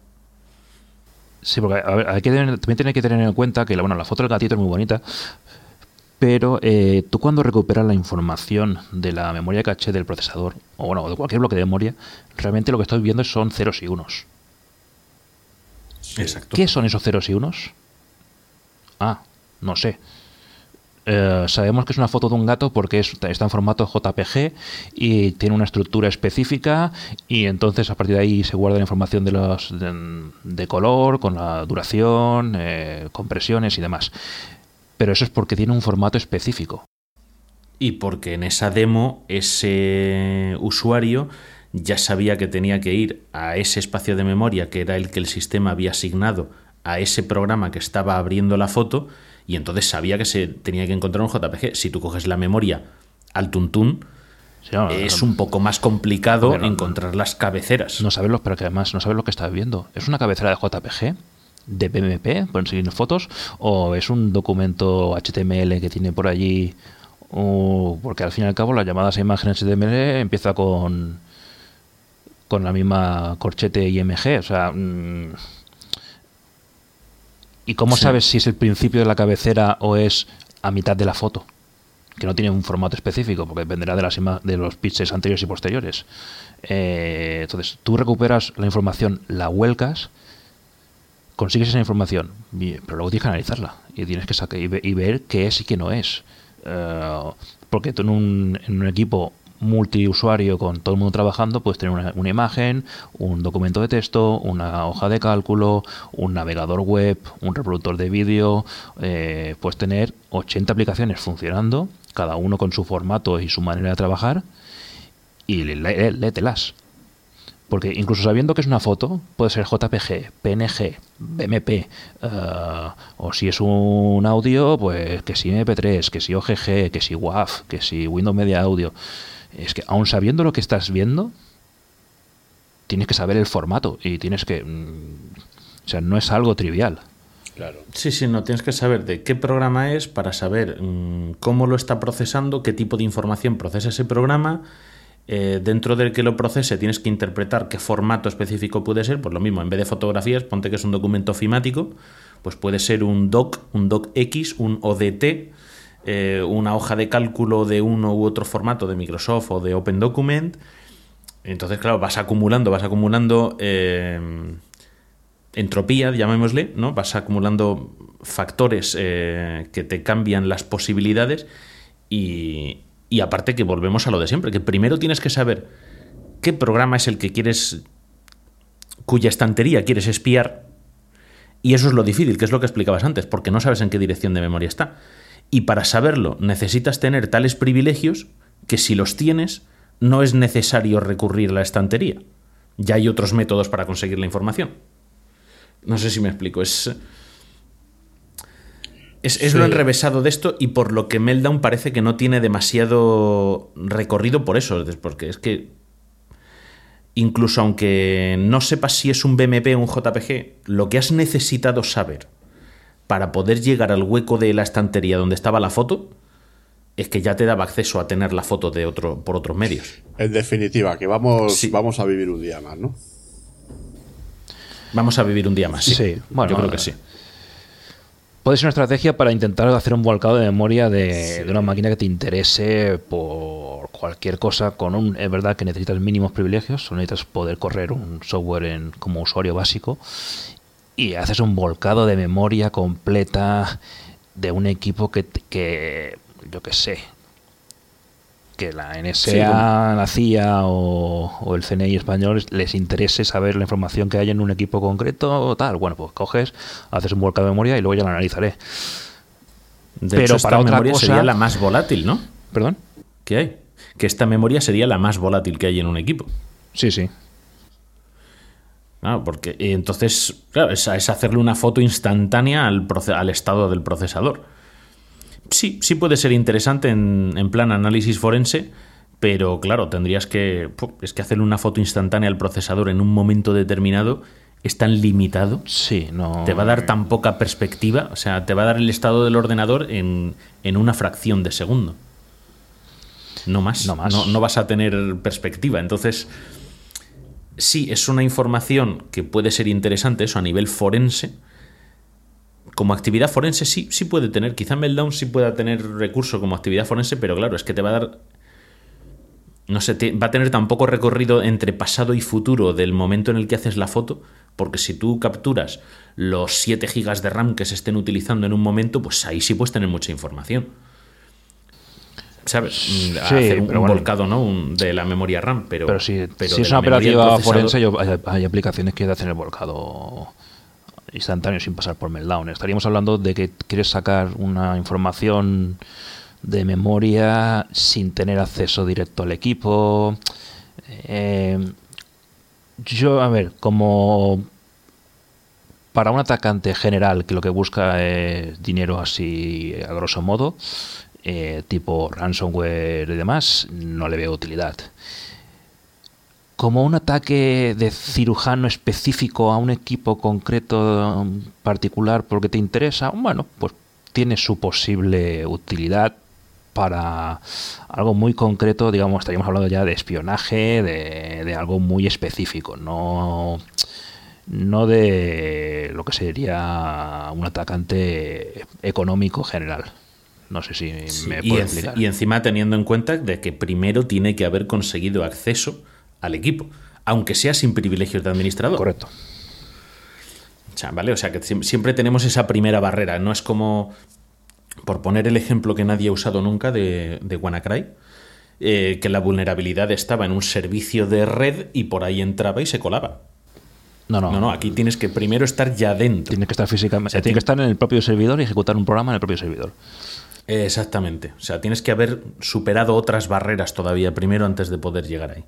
Sí, porque a ver, hay que tener- también tiene que tener en cuenta que la, bueno, la foto del gatito es muy bonita, pero eh, tú cuando recuperas la información de la memoria caché del procesador, o bueno, de cualquier bloque de memoria, realmente lo que estás viendo son ceros y unos. Exacto. ¿Qué son esos ceros y unos? Ah, no sé. Eh, sabemos que es una foto de un gato porque es- está en formato JPG y tiene una estructura específica y entonces a partir de ahí se guarda la información de, los, de, de color, con la duración, eh, compresiones y demás. Pero eso es porque tiene un formato específico. Y porque en esa demo ese usuario ya sabía que tenía que ir a ese espacio de memoria que era el que el sistema había asignado a ese programa que estaba abriendo la foto y entonces sabía que se tenía que encontrar un JPG. Si tú coges la memoria al tuntún, Sí, no, es no- un poco más complicado no, encontrar las cabeceras. No sabes lo, pero que además no sabes lo que estás viendo. ¿Es una cabecera de JPG? ¿De PMP? ¿Por seguir fotos? ¿O es un documento HTML que tiene por allí? o- porque al fin y al cabo las llamadas a imágenes HTML empieza con con la misma corchete IMG. O sea, mm, ¿y cómo Sí. sabes si es el principio de la cabecera o es a mitad de la foto? que no tiene un formato específico, porque dependerá de, las de los pitches anteriores y posteriores. Eh, entonces, tú recuperas la información, la vuelcas, consigues esa información, pero luego tienes que analizarla y tienes que sacar y, ve- y ver qué es y qué no es. Eh, porque tú en un, en un equipo multiusuario con todo el mundo trabajando, puedes tener una, imagen, un documento de texto, una hoja de cálculo, un navegador web, un reproductor de vídeo, eh, puedes tener 80 aplicaciones funcionando, cada uno con su formato y su manera de trabajar, y lé- lé- léetelas. Porque incluso sabiendo que es una foto, puede ser JPG, PNG, BMP, eh, o si es un audio, pues que si MP3, que si OGG, que si WAV, que si Windows Media Audio. Es que aun sabiendo lo que estás viendo, tienes que saber el formato y tienes que... mm, o sea, no es algo trivial. Claro. Sí, sí, no tienes que saber de qué programa es para saber mm, cómo lo está procesando, qué tipo de información procesa ese programa. Eh, dentro del que lo procese tienes que interpretar qué formato específico puede ser. Pues lo mismo, en vez de fotografías, ponte que es un documento ofimático, pues puede ser un doc, un docx, un ODT, eh, una hoja de cálculo de uno u otro formato de Microsoft o de Open Document. Entonces, claro, vas acumulando, vas acumulando eh, entropía, llamémosle, ¿no? Vas acumulando factores que te cambian las posibilidades y, y aparte que volvemos a lo de siempre, que primero tienes que saber qué programa es el que quieres, cuya estantería quieres espiar y eso es lo difícil, que es lo que explicabas antes, porque no sabes en qué dirección de memoria está. Y para saberlo necesitas tener tales privilegios que si los tienes no es necesario recurrir a la estantería. Ya hay otros métodos para conseguir la información. No sé si me explico. Es, es, es Sí. lo enrevesado de esto y por lo que Meltdown parece que no tiene demasiado recorrido por eso. es Porque es que incluso aunque no sepas si es un BMP o un JPG, lo que has necesitado saber para poder llegar al hueco de la estantería donde estaba la foto es que ya te daba acceso a tener la foto de otro por otros medios. En definitiva, que vamos, Sí. vamos a vivir un día más, ¿no? Vamos a vivir un día más. Sí, Sí, bueno, yo creo que sí. Puede ser una estrategia para intentar hacer un volcado de memoria de, de una máquina que te interese por cualquier cosa. Con un, es verdad que necesitas mínimos privilegios, solo necesitas poder correr un software en, como usuario básico y haces un volcado de memoria completa de un equipo que, que yo qué sé, que la NSA, Sí, bueno. la CIA o, o el CNI español les interese saber la información que hay en un equipo concreto o tal. Bueno, pues coges, haces un volcado de memoria y luego ya la analizaré. De Pero hecho, esta para otra memoria cosa- sería la más volátil, ¿no? ¿Perdón? que hay. Que esta memoria sería la más volátil que hay en un equipo. Sí, sí. Claro, porque y entonces, claro, es, es hacerle una foto instantánea al estado del procesador. Sí, sí puede ser interesante en, en plan análisis forense, pero claro, tendrías que. Es que hacerle una foto instantánea al procesador en un momento determinado es tan limitado. Sí, no. Te va a dar tan poca perspectiva, o sea, te va a dar el estado del ordenador en, en una fracción de segundo. No más. No más. No, no vas a tener perspectiva. Entonces, sí, es una información que puede ser interesante, eso a nivel forense. Como actividad forense sí, sí puede tener. Quizá Meltdown sí pueda tener recurso como actividad forense, pero claro, es que te va a dar. No sé, te- va a tener tan poco recorrido entre pasado y futuro del momento en el que haces la foto, porque si tú capturas los 7 gigas de RAM que se estén utilizando en un momento, pues ahí sí puedes tener mucha información. ¿Sabes? Mm, Hacer un, pero un bueno. volcado ¿no? Un- de la memoria RAM, pero, Pero si, pero si es una operativa forense, yo- hay, hay aplicaciones que hacen el volcado instantáneo sin pasar por Meltdown. Estaríamos hablando de que quieres sacar una información de memoria sin tener acceso directo al equipo. Eh, yo, a ver, como para un atacante general que lo que busca es dinero así a grosso modo, eh, tipo ransomware y demás, no le veo utilidad. Como un ataque de cirujano específico a un equipo concreto um, particular porque te interesa, bueno, pues tiene su posible utilidad para algo muy concreto, digamos, estaríamos hablando ya de espionaje, de, de algo muy específico, no, no de lo que sería un atacante económico general. No sé si me puedo explicar. y encima teniendo en cuenta de que primero tiene que haber conseguido acceso al equipo, aunque sea sin privilegios de administrador. Correcto. O sea, ¿vale? O sea, que siem- siempre tenemos esa primera barrera. No es como, por poner el ejemplo que nadie ha usado nunca de, de WannaCry, eh, que la vulnerabilidad estaba en un servicio de red y por ahí entraba y se colaba. No, no. No, no, aquí tienes que primero estar ya dentro. Tiene que estar físicamente. O sea, tiene tiene- que estar en el propio servidor y ejecutar un programa en el propio servidor. Exactamente. O sea, tienes que haber superado otras barreras todavía primero antes de poder llegar ahí.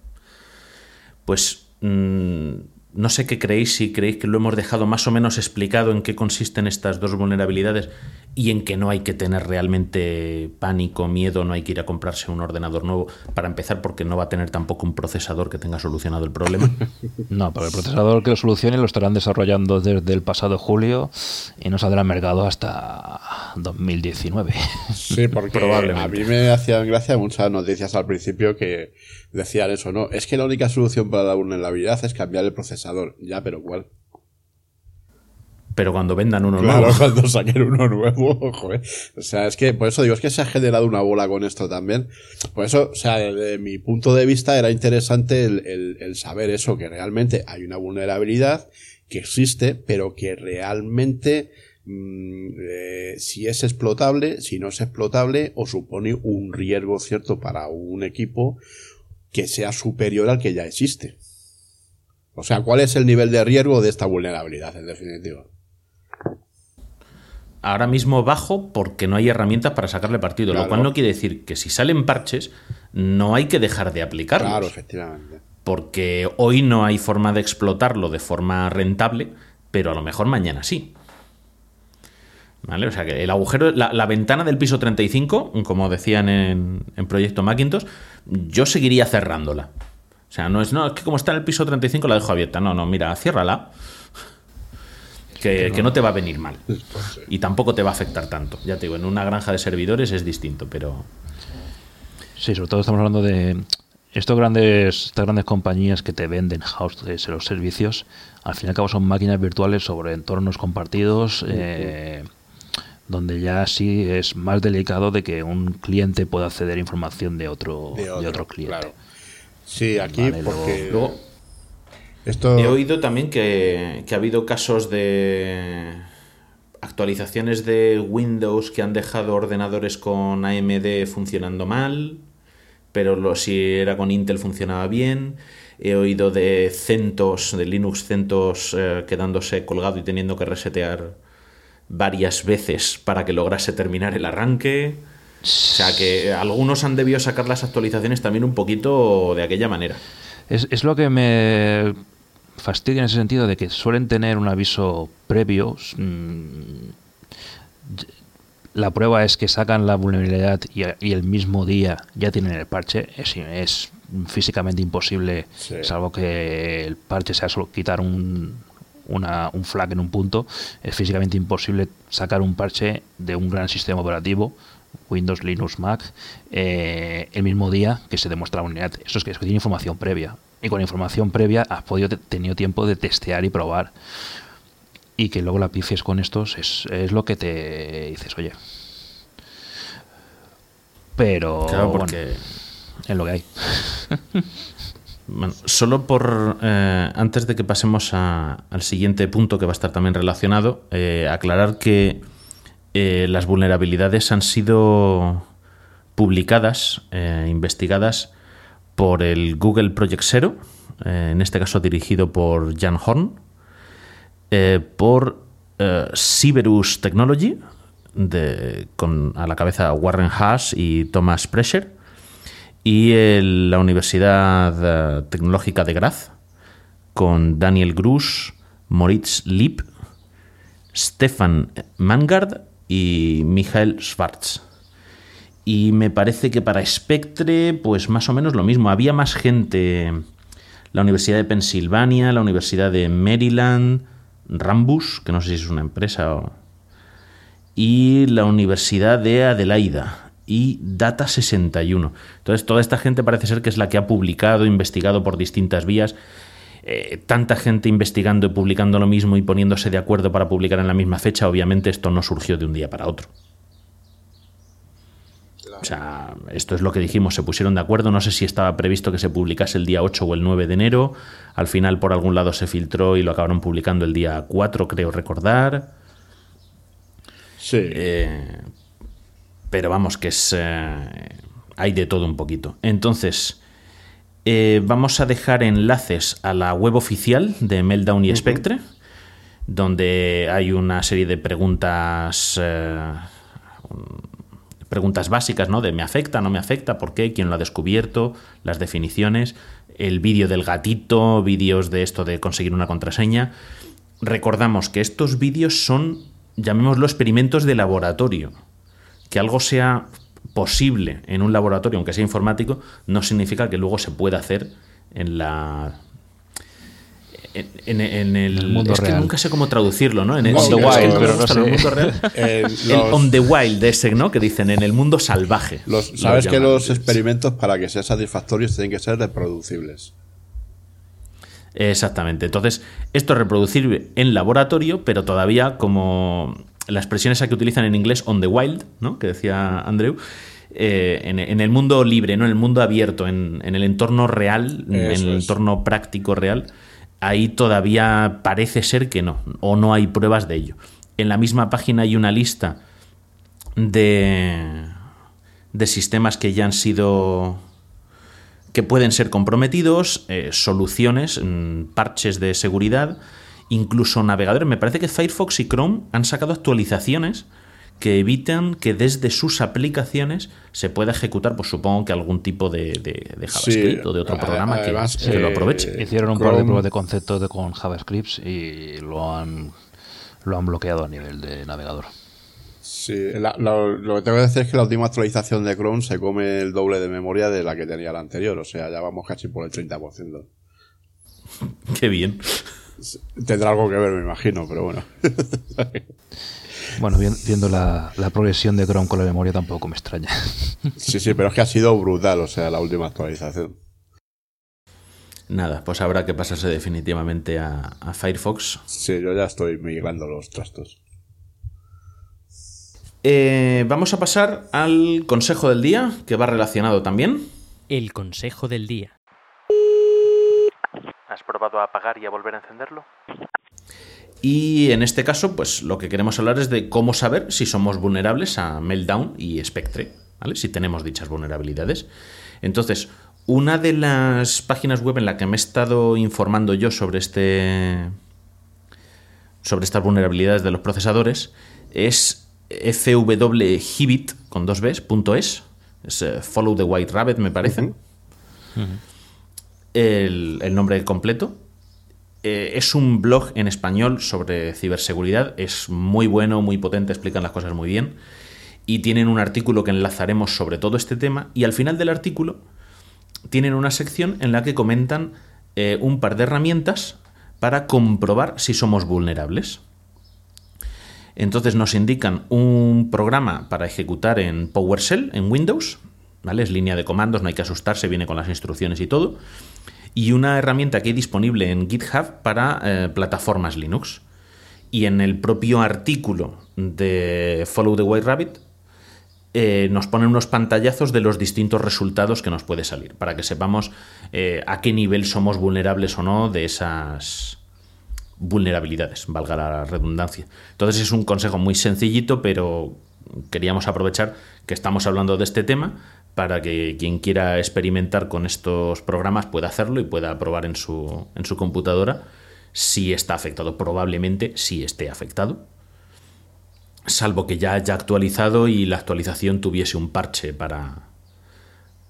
Pues mm, no sé qué creéis, si creéis que lo hemos dejado más o menos explicado en qué consisten estas dos vulnerabilidades y en que no hay que tener realmente pánico, miedo, no hay que ir a comprarse un ordenador nuevo para empezar porque no va a tener tampoco un procesador que tenga solucionado el problema. (laughs) No, pero el procesador que lo solucione lo estarán desarrollando desde el pasado julio y no saldrá al mercado hasta 2019. Sí, (laughs) porque a mí me hacían gracia muchas noticias al principio que decían eso, ¿no? Es que la única solución para la vulnerabilidad es cambiar el procesador. Ya, pero ¿cuál? Pero cuando vendan uno Claro, nuevo. cuando saquen uno nuevo, (laughs) joder. O sea, es que, por eso digo, es que se ha generado una bola con esto también. Por eso, o sea, desde mi punto de vista era interesante el, el- el saber eso, que realmente hay una vulnerabilidad que existe, pero que realmente mm, eh, si es explotable, si no es explotable, o supone un riesgo cierto para un equipo que sea superior al que ya existe. O sea, ¿cuál es el nivel de riesgo de esta vulnerabilidad, en definitiva? Ahora mismo bajo porque no hay herramientas para sacarle partido, Claro. lo cual no quiere decir que si salen parches no hay que dejar de aplicarlos. Claro, efectivamente. porque hoy no hay forma de explotarlo de forma rentable, pero a lo mejor mañana sí. ¿Vale? O sea que el agujero, la, la ventana del piso 35, como decían en, en Proyecto Macintosh, yo seguiría cerrándola. O sea, no es, no, es que como está en el piso 35 la dejo abierta. No, no, mira, ciérrala. Que, que no te va a venir mal. Y tampoco te va a afectar tanto. Ya te digo, en una granja de servidores es distinto, pero Sí, sobre todo estamos hablando de estos grandes, estas grandes compañías que te venden house los servicios. Al fin y al cabo son máquinas virtuales sobre entornos compartidos, eh, donde ya sí es más delicado de que un cliente pueda acceder a información de otro, de otro, cliente. claro. Sí, aquí Vale, porque luego esto He oído también que, que ha habido casos de actualizaciones de Windows que han dejado ordenadores con AMD funcionando mal, pero lo, si era con Intel funcionaba bien. He oído de CentOS, de Linux CentOS eh, quedándose colgado y teniendo que resetear varias veces para que lograse terminar el arranque. O sea que algunos han debido sacar las actualizaciones también un poquito de aquella manera. Es, es lo que me fastidia en ese sentido de que suelen tener un aviso previo. mm, La prueba es que sacan la vulnerabilidad y, el mismo día ya tienen el parche. Es, es físicamente imposible, Sí. salvo que el parche sea solo quitar un, una- un flag en un punto. Es físicamente imposible sacar un parche de un gran sistema operativo. Windows, Linux, Mac, eh, el mismo día que se demuestra la vulnerabilidad. Eso es que, es que tiene información previa. Y con información previa has podido te- tenido tiempo de testear y probar. Y que luego la pifies con estos es, es lo que te dices, oye. Pero Claro, bueno, porque es lo que hay. (laughs) Bueno, solo por eh, antes de que pasemos a- al siguiente punto que va a estar también relacionado, eh, aclarar que eh, las vulnerabilidades han sido publicadas, eh, investigadas por el Google Project Zero, eh, en este caso dirigido por Jan Horn, eh, por eh, Technology, con a la cabeza Warren Haas y Thomas Prescher, y el- la Universidad eh, Tecnológica de Graz, con Daniel Gruss, Moritz Lipp, Stefan Mangard y Michael Schwartz. Y me parece que para Spectre, pues más o menos lo mismo. Había más gente. La Universidad de Pensilvania, la Universidad de Maryland, Rambus, que no sé si es una empresa o, y la Universidad de Adelaida y Data 61. Entonces, toda esta gente parece ser que es la que ha publicado, investigado por distintas vías. Eh, tanta gente investigando y publicando lo mismo y poniéndose de acuerdo para publicar en la misma fecha, obviamente esto no surgió de un día para otro. O sea, esto es lo que dijimos, se pusieron de acuerdo, no sé si estaba previsto que se publicase el día 8 o el 9 de enero, al final por algún lado se filtró y lo acabaron publicando el día 4, creo recordar. Sí. Eh, pero vamos, que es. eh, hay de todo un poquito. Entonces, eh, vamos a dejar enlaces a la web oficial de Meltdown y Spectre, donde hay una serie de preguntas. Preguntas básicas, ¿no? De me afecta, no me afecta, por qué, quién lo ha descubierto, las definiciones. el vídeo del gatito, vídeos de esto de conseguir una contraseña. Recordamos que estos vídeos son, llamémoslo, experimentos de laboratorio. Que algo sea posible en un laboratorio, aunque sea informático, no significa que luego se pueda hacer en la en, el, mundo es real. que nunca sé cómo traducirlo, ¿no? En el, On the wild, pero no sé. el mundo real. (laughs) Eh, El on the wild ese, ¿no? Que dicen en el mundo salvaje. los- Lo Sabes que los experimentos, para que sean satisfactorios, tienen que ser reproducibles. Exactamente. Entonces, esto es reproducir en laboratorio, pero todavía como la expresión esa que utilizan en inglés on the wild, ¿no? Que decía Andrew. eh, en, en el mundo libre, ¿no? En el mundo abierto, en, en el entorno real, en el es. entorno práctico real, ahí todavía parece ser que no, o no hay pruebas de ello. En la misma página hay una lista de, de sistemas que ya han sido que pueden ser comprometidos, eh, soluciones, mm, parches de seguridad, incluso navegadores. Me parece que Firefox y Chrome han sacado actualizaciones que evitan que desde sus aplicaciones se pueda ejecutar, pues supongo que algún tipo de, de- de JavaScript o de otro programa que- además, que, lo eh, aproveche. Hicieron un par de pruebas de concepto de- con JavaScript y lo han, lo han bloqueado a nivel de navegador. Sí, la- lo, lo que tengo que decir es que la última actualización de Chrome se come el doble de memoria de la que tenía la anterior. O sea, ya vamos casi por el 30%. (laughs) Qué bien. Tendrá algo que ver, me imagino, pero bueno. (laughs) Bueno, vi- viendo la, la progresión de Chrome con la memoria tampoco me extraña. Sí, sí, pero es que ha sido brutal, o sea, la última actualización. Nada, pues habrá que pasarse definitivamente a, a Firefox. Sí, yo ya estoy migrando los trastos. Eh, vamos a pasar al consejo del día, que va relacionado también. El consejo del día. ¿Has probado a apagar y a volver a encenderlo? Y en este caso, pues lo que queremos hablar es de cómo saber si somos vulnerables a Meltdown y Spectre, ¿vale? Si tenemos dichas vulnerabilidades. Entonces, una de las páginas web en la que me he estado informando yo sobre este sobre estas vulnerabilidades de los procesadores es fwhibit con dos bs, punto es, es eh, Follow the White Rabbit me parece el, el nombre completo. Eh, es un blog en español sobre ciberseguridad. Es muy bueno, muy potente, explican las cosas muy bien. Y tienen un artículo que enlazaremos sobre todo este tema. Y al final del artículo tienen una sección en la que comentan eh, un par de herramientas para comprobar si somos vulnerables. Entonces nos indican un programa para ejecutar en PowerShell, en Windows, ¿vale? Es línea de comandos, no hay que asustarse, viene con las instrucciones y todo. Y una herramienta que hay disponible en GitHub para eh, plataformas Linux. Y en el propio artículo de Follow the White Rabbit eh, nos ponen unos pantallazos de los distintos resultados que nos puede salir, para que sepamos eh, a qué nivel somos vulnerables o no de esas vulnerabilidades, valga la redundancia. Entonces es un consejo muy sencillito, pero queríamos aprovechar que estamos hablando de este tema para que quien quiera experimentar con estos programas pueda hacerlo y pueda probar en su, en su computadora si está afectado. Probablemente sí esté afectado, salvo que ya haya actualizado y la actualización tuviese un parche para,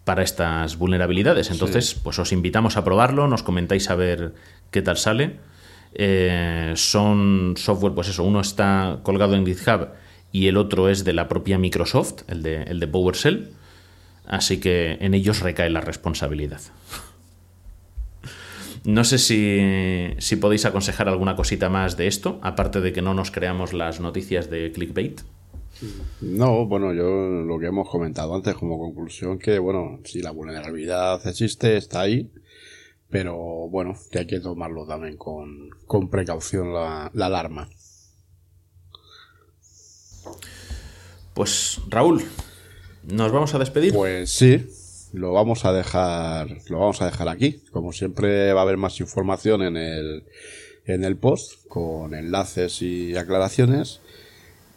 para estas vulnerabilidades. Entonces, pues os invitamos a probarlo, nos comentáis a ver qué tal sale. Eh, son software, pues eso, uno está colgado en GitHub y el otro es de la propia Microsoft, el de, el de PowerShell. Así que en ellos recae la responsabilidad. No sé si, si podéis aconsejar alguna cosita más de esto, aparte de que no nos creamos las noticias de clickbait. No, bueno, yo lo que hemos comentado antes como conclusión que, bueno, si la vulnerabilidad existe, está ahí, pero bueno, que hay que tomarlo también con, con precaución la, la alarma. Pues Raúl, nos vamos a despedir. Pues sí, lo vamos a dejar, lo vamos a dejar aquí. Como siempre va a haber más información en el, en el post, con enlaces y aclaraciones.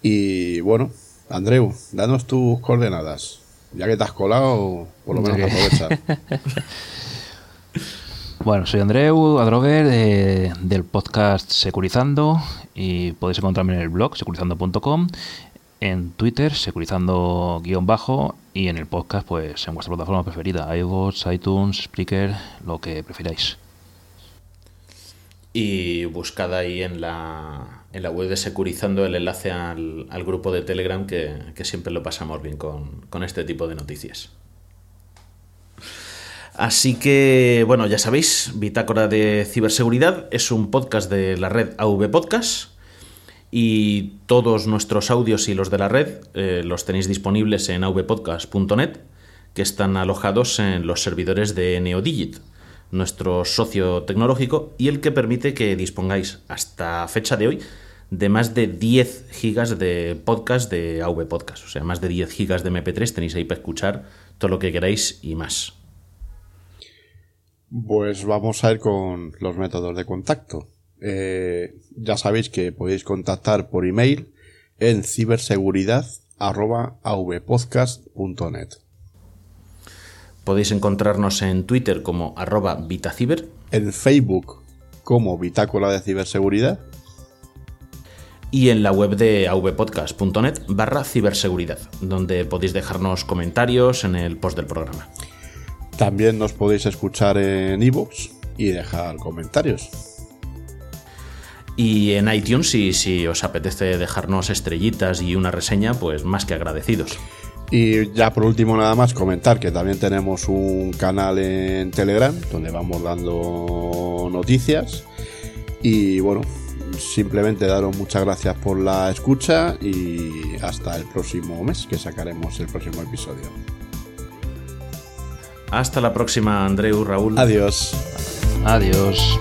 Y bueno, Andreu, danos tus coordenadas. Ya que te has colado, por lo menos Ok. aprovecha. (laughs) Bueno, soy Andreu Adrover del podcast Securizando y podéis encontrarme en el blog securizando.com en Twitter, securizando guion bajo, y en el podcast, pues en vuestra plataforma preferida, iVoox, iTunes, Spreaker, lo que prefiráis. Y buscad ahí en la, en la web de Securizando el enlace al, al grupo de Telegram que, que siempre lo pasamos bien con, con este tipo de noticias. Así que, bueno, ya sabéis, Bitácora de Ciberseguridad es un podcast de la red AV Podcast y todos nuestros audios y los de la red eh, los tenéis disponibles en avpodcast.net que están alojados en los servidores de Neodigit, nuestro socio tecnológico y el que permite que dispongáis hasta fecha de hoy de más de 10 gigas de podcast de AV Podcast, o sea, más de 10 gigas de MP3 tenéis ahí para escuchar todo lo que queráis y más. Pues vamos a ir con los métodos de contacto. Eh, ya sabéis que podéis contactar por email en ciberseguridad.avpodcast.net. Podéis encontrarnos en Twitter como arroba Vitaciber, En Facebook como Bitácora de Ciberseguridad. y en la web de avpodcast.net barra ciberseguridad, donde podéis dejarnos comentarios en el post del programa. También nos podéis escuchar en iVoox y dejar comentarios. Y en iTunes, si, si os apetece dejarnos estrellitas y una reseña, pues más que agradecidos. Y ya por último nada más comentar que también tenemos un canal en Telegram donde vamos dando noticias. Y bueno, simplemente daros muchas gracias por la escucha y hasta el próximo mes que sacaremos el próximo episodio. Hasta la próxima, Andreu, Raúl. Adiós. Adiós.